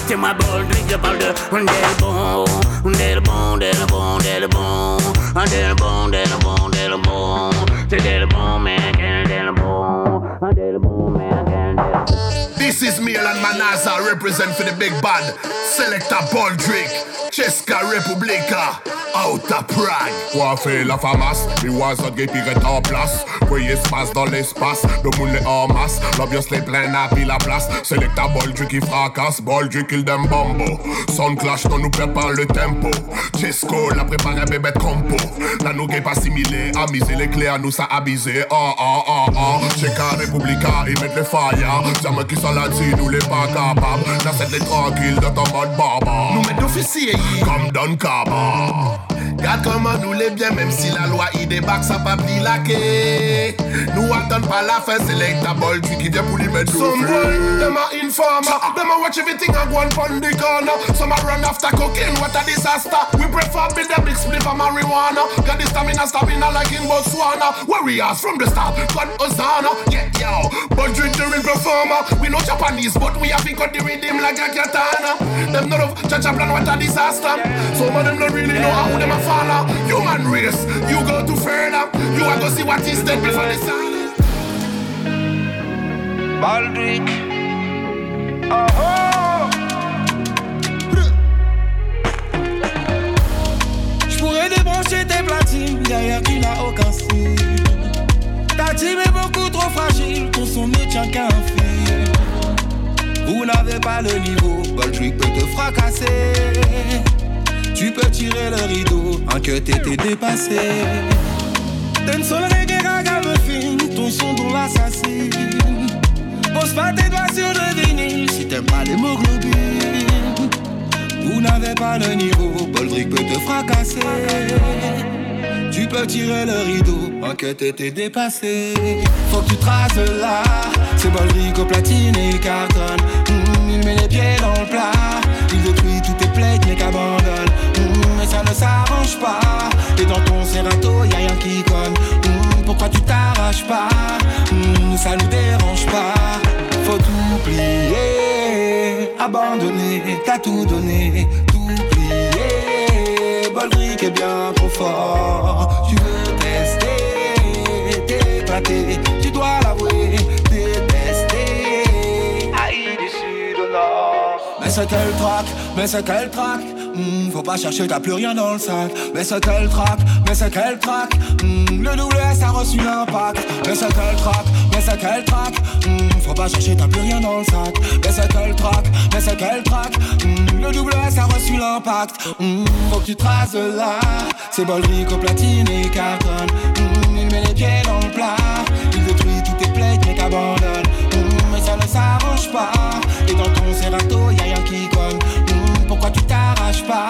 C'est moi Boldrick, je parle de Del bon. Del bon, del bon, del bon. Del bon, del bon, del bon. C'est del bon, mais quel Del bon, mais quel del bon This is Milan Manaza, represent for the big bad. Selecta Boldrick, Cheska Republica, out of Prague. Fait la famas, les oiseaux gay pirates en place. Voyez espace dans l'espace, le monde est en masse. L'ambiance les plein à pile la place. Selecta Boldrick qui fracasse, Boldrick kill them bombo. Sound clash, non nous prépare le tempo. Chesco la préparé bébé compo. La nous pas assimilé, amuser les clés à nous ça abusé. Oh oh oh oh, Cheska Republica, ils mettent les fire. Jamais qui sont là-dessus, nous les pas capables. C'est les tranquilles dans ton mode baba. Nous mettons officiers, comme Don Kaba. Regarde comment nous les bien, même si la loi il débarque, ça pas pli laqué. Nous attendons pas la fin, c'est l'étable tu qui vient pour lui mettre Some boy, them a informer, a watch everything and go and pon the corner. Some a run after cocaine, what a disaster. We prefer build a big split of marijuana. Got the stamina, stamina like in Botswana. Warriors from the start, God Hosanna. Yeah, yo, but drink real performer. We know Japanese, but we have cut the rhythm like a katana. Them not of Chacha plan, what a disaster. Some of them don't really know how them a follow. Human race, you go too further. You are go see what is dead before the sun. Baldrick. Oh J'pourrais débrancher tes platines, derrière tu n'as aucun style. Ta team est beaucoup trop fragile, ton son ne tient qu'à un fil. Vous n'avez pas le niveau, Baldrick peut te fracasser. Tu peux tirer le rideau, un que t'étais dépassé. Une seule reggae ragamuffin, ton son dont l'assassine. Pose pas tes doigts sur le vinyle si t'aimes pas l'hémoglobine. Vous n'avez pas le niveau, Boldrick peut te fracasser. Tu peux tirer le rideau, un que t'étais dépassé. Faut que tu traces là, c'est Boldrick au platine et cartonne. Mmh, il met les pieds dans le plat, il détruit toutes tes plates mais qu'abandonne. Ça ne s'arrange pas, et dans ton serrato y a rien qui conne. Mmh, pourquoi tu t'arraches pas Mmh, Ça nous dérange pas, faut tout plier, abandonner, t'as tout donné, tout plier. Boldrick est bien trop fort, tu veux tester, t'éclater, tu dois l'avouer, détester. Aïe du sud au nord. Mais c'est quel track, mais c'est quel track Hmm, Faut pas chercher, t'as plus rien dans le sac. Mais c'est quel track, mais c'est quel track Hmm, Le double S a reçu l'impact Mais c'est quel track, mais c'est quel track Hmm, Faut pas chercher, t'as plus rien dans le sac. Mais c'est quel track, mais c'est quel track Hmm, Le double S a reçu l'impact. Faut que tu traces là. C'est Boldrick au platine et cartonne Il met les pieds dans le plat. Il détruit toutes tes plates mais qu'abandonne s'arrange pas Et dans ton serrato y'a rien qui conne Hmm, Pourquoi tu t'arraches pas?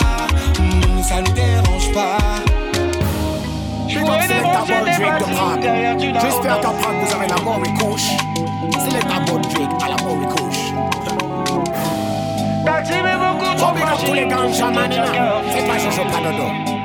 Hmm, Ça nous dérange pas de. J'espère qu'à Prague vous avez la mort et couche. Selecta Boldrick à la mort et couche. Oh, big up tous les ganja manina. C'est pas Jojo Padodo.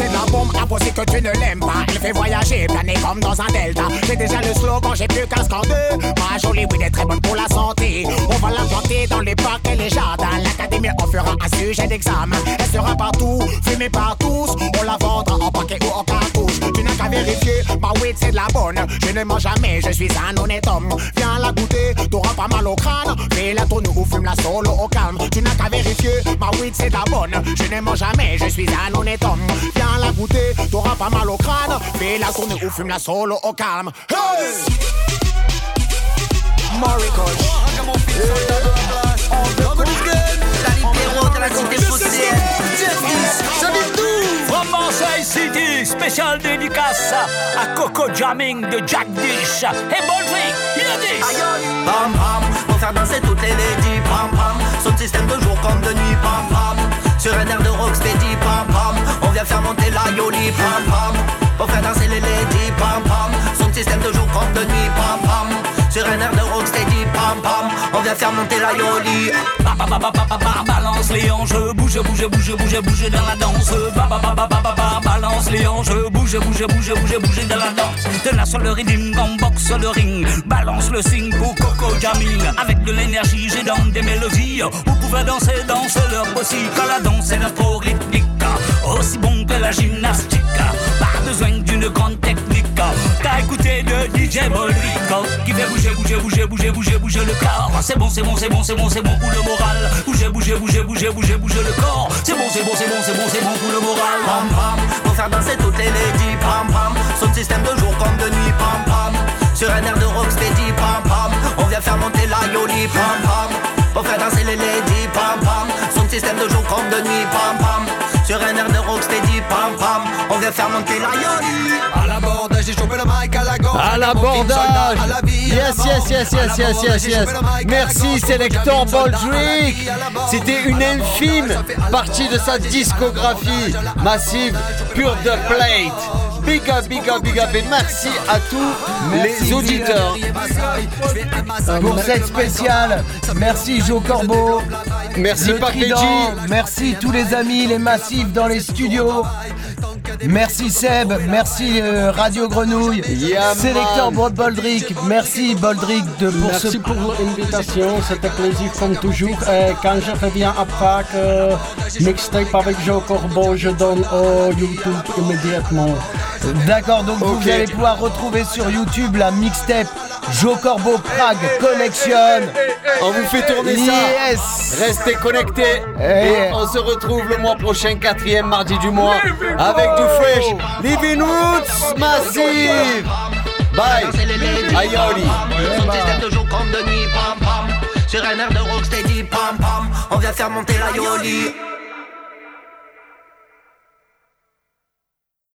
C'est de la bombe à aussi que tu ne l'aimes pas. Elle fait voyager, planer comme dans un delta. J'ai déjà le slogan, j'ai plus qu'un scander. Ma jolie weed est très bonne pour la santé. On va la planter dans les parcs et les jardins. L'académie en fera un sujet d'examen. Elle sera partout, fumée par tous. On la vendra en paquet ou en cartouche. Tu n'as qu'à vérifier, ma weed c'est de la bonne. Je ne mens jamais, je suis un honnête homme. Viens la goûter, t'auras pas mal au crâne. Fais la tourne ou fume la solo au calme. Tu n'as qu'à vérifier, ma weed c'est de la bonne. Je ne mens jamais, je suis un honnête homme. Viens la goûter, t'auras pas mal au crâne. Fais la tourne ou fume la solo au calme. Hey! From Marseille City, spécial dédicace à Coco Jamming de Jack Dish. Hey Baldrick, hear this! Pam pam, pour faire danser toutes les ladies, pam pam. Son système de jour comme de nuit, pam pam. Sur un air de rocksteady, pam pam. On vient faire monter la yoli, pam pam. Pour faire danser les ladies, pam pam. Son système de jour comme de nuit, pam pam. Sur un air de rocksteady, pam pam. On vient faire monter la yoli. Ba, ba, ba, ba, ba, ba, ba, balance les hanches, bouge, bouge, bouge, bouge, bouge dans la danse. Ba, ba, ba, ba, ba, ba, ba, balance les hanches, bouge, bouge, bouge, bouge, bouge dans la danse. Tenace sur le rythme, boxe le ring. Balance le signe pour Coco Jamming. Avec de l'énergie, j'ai dans des mélodies. Vous pouvez danser, danser leur possible. Quand la danse est la trop rythmique, aussi bon que la gymnastique. Pas besoin d'une grande technique. T'as écouté de DJ Bolrico qui fait bouger, bouger, bouger, bouger, bouger, bouger le corps. C'est bon, c'est bon, c'est bon, c'est bon, c'est bon pour le moral. Bouger, bouger, bouger, bouger, bouger, bouger le corps. C'est bon, c'est bon, c'est bon, c'est bon, c'est bon pour le moral. Pam pam, pour faire danser toutes les ladies, pam pam. Son système de jour comme de nuit, pam pam. Sur un air de rocksteady, pam pam. On vient faire monter la yoli, pam pam. Pour faire danser les ladies, pam pam. Système de jour comme de nuit, pam pam. Sur un air de rocksteady, pam pam. On vient faire monter la yoli. À l'abordage, j'ai chopé le mic à la gorge. À l'abordage Yes, yes, yes, yes, yes, yes, yes Merci Selector Baldrick C'était une infime partie de sa discographie massive Pure de Plate Big up, big up, big up et merci à tous les auditeurs Pour cette spéciale, merci Joe Corbeau. Merci Veggie. Merci tous les amis, les massifs dans les studios. Merci Seb, merci euh, Radio Grenouille, Yeah, Sélecteur. Broad Boldrick, merci Boldrick de pour Merci ce pour l'invitation, c'était plaisir comme toujours. Et quand je reviens à Prague, euh, mixtape avec Joe Corbeau, je donne au YouTube immédiatement. D'accord, donc vous allez pouvoir retrouver sur YouTube la mixtape Joe Corbeau Prague Collection. On vous fait tourner ça Yes. Restez connectés Eh. Et on se retrouve le mois prochain, quatrième mardi du mois Avec du fresh Living Roots Massive Bye Ayoli Son système de jour comme de nuit, pam pam. Sur un air de rocksteady, pam pam. On vient faire monter la yoli.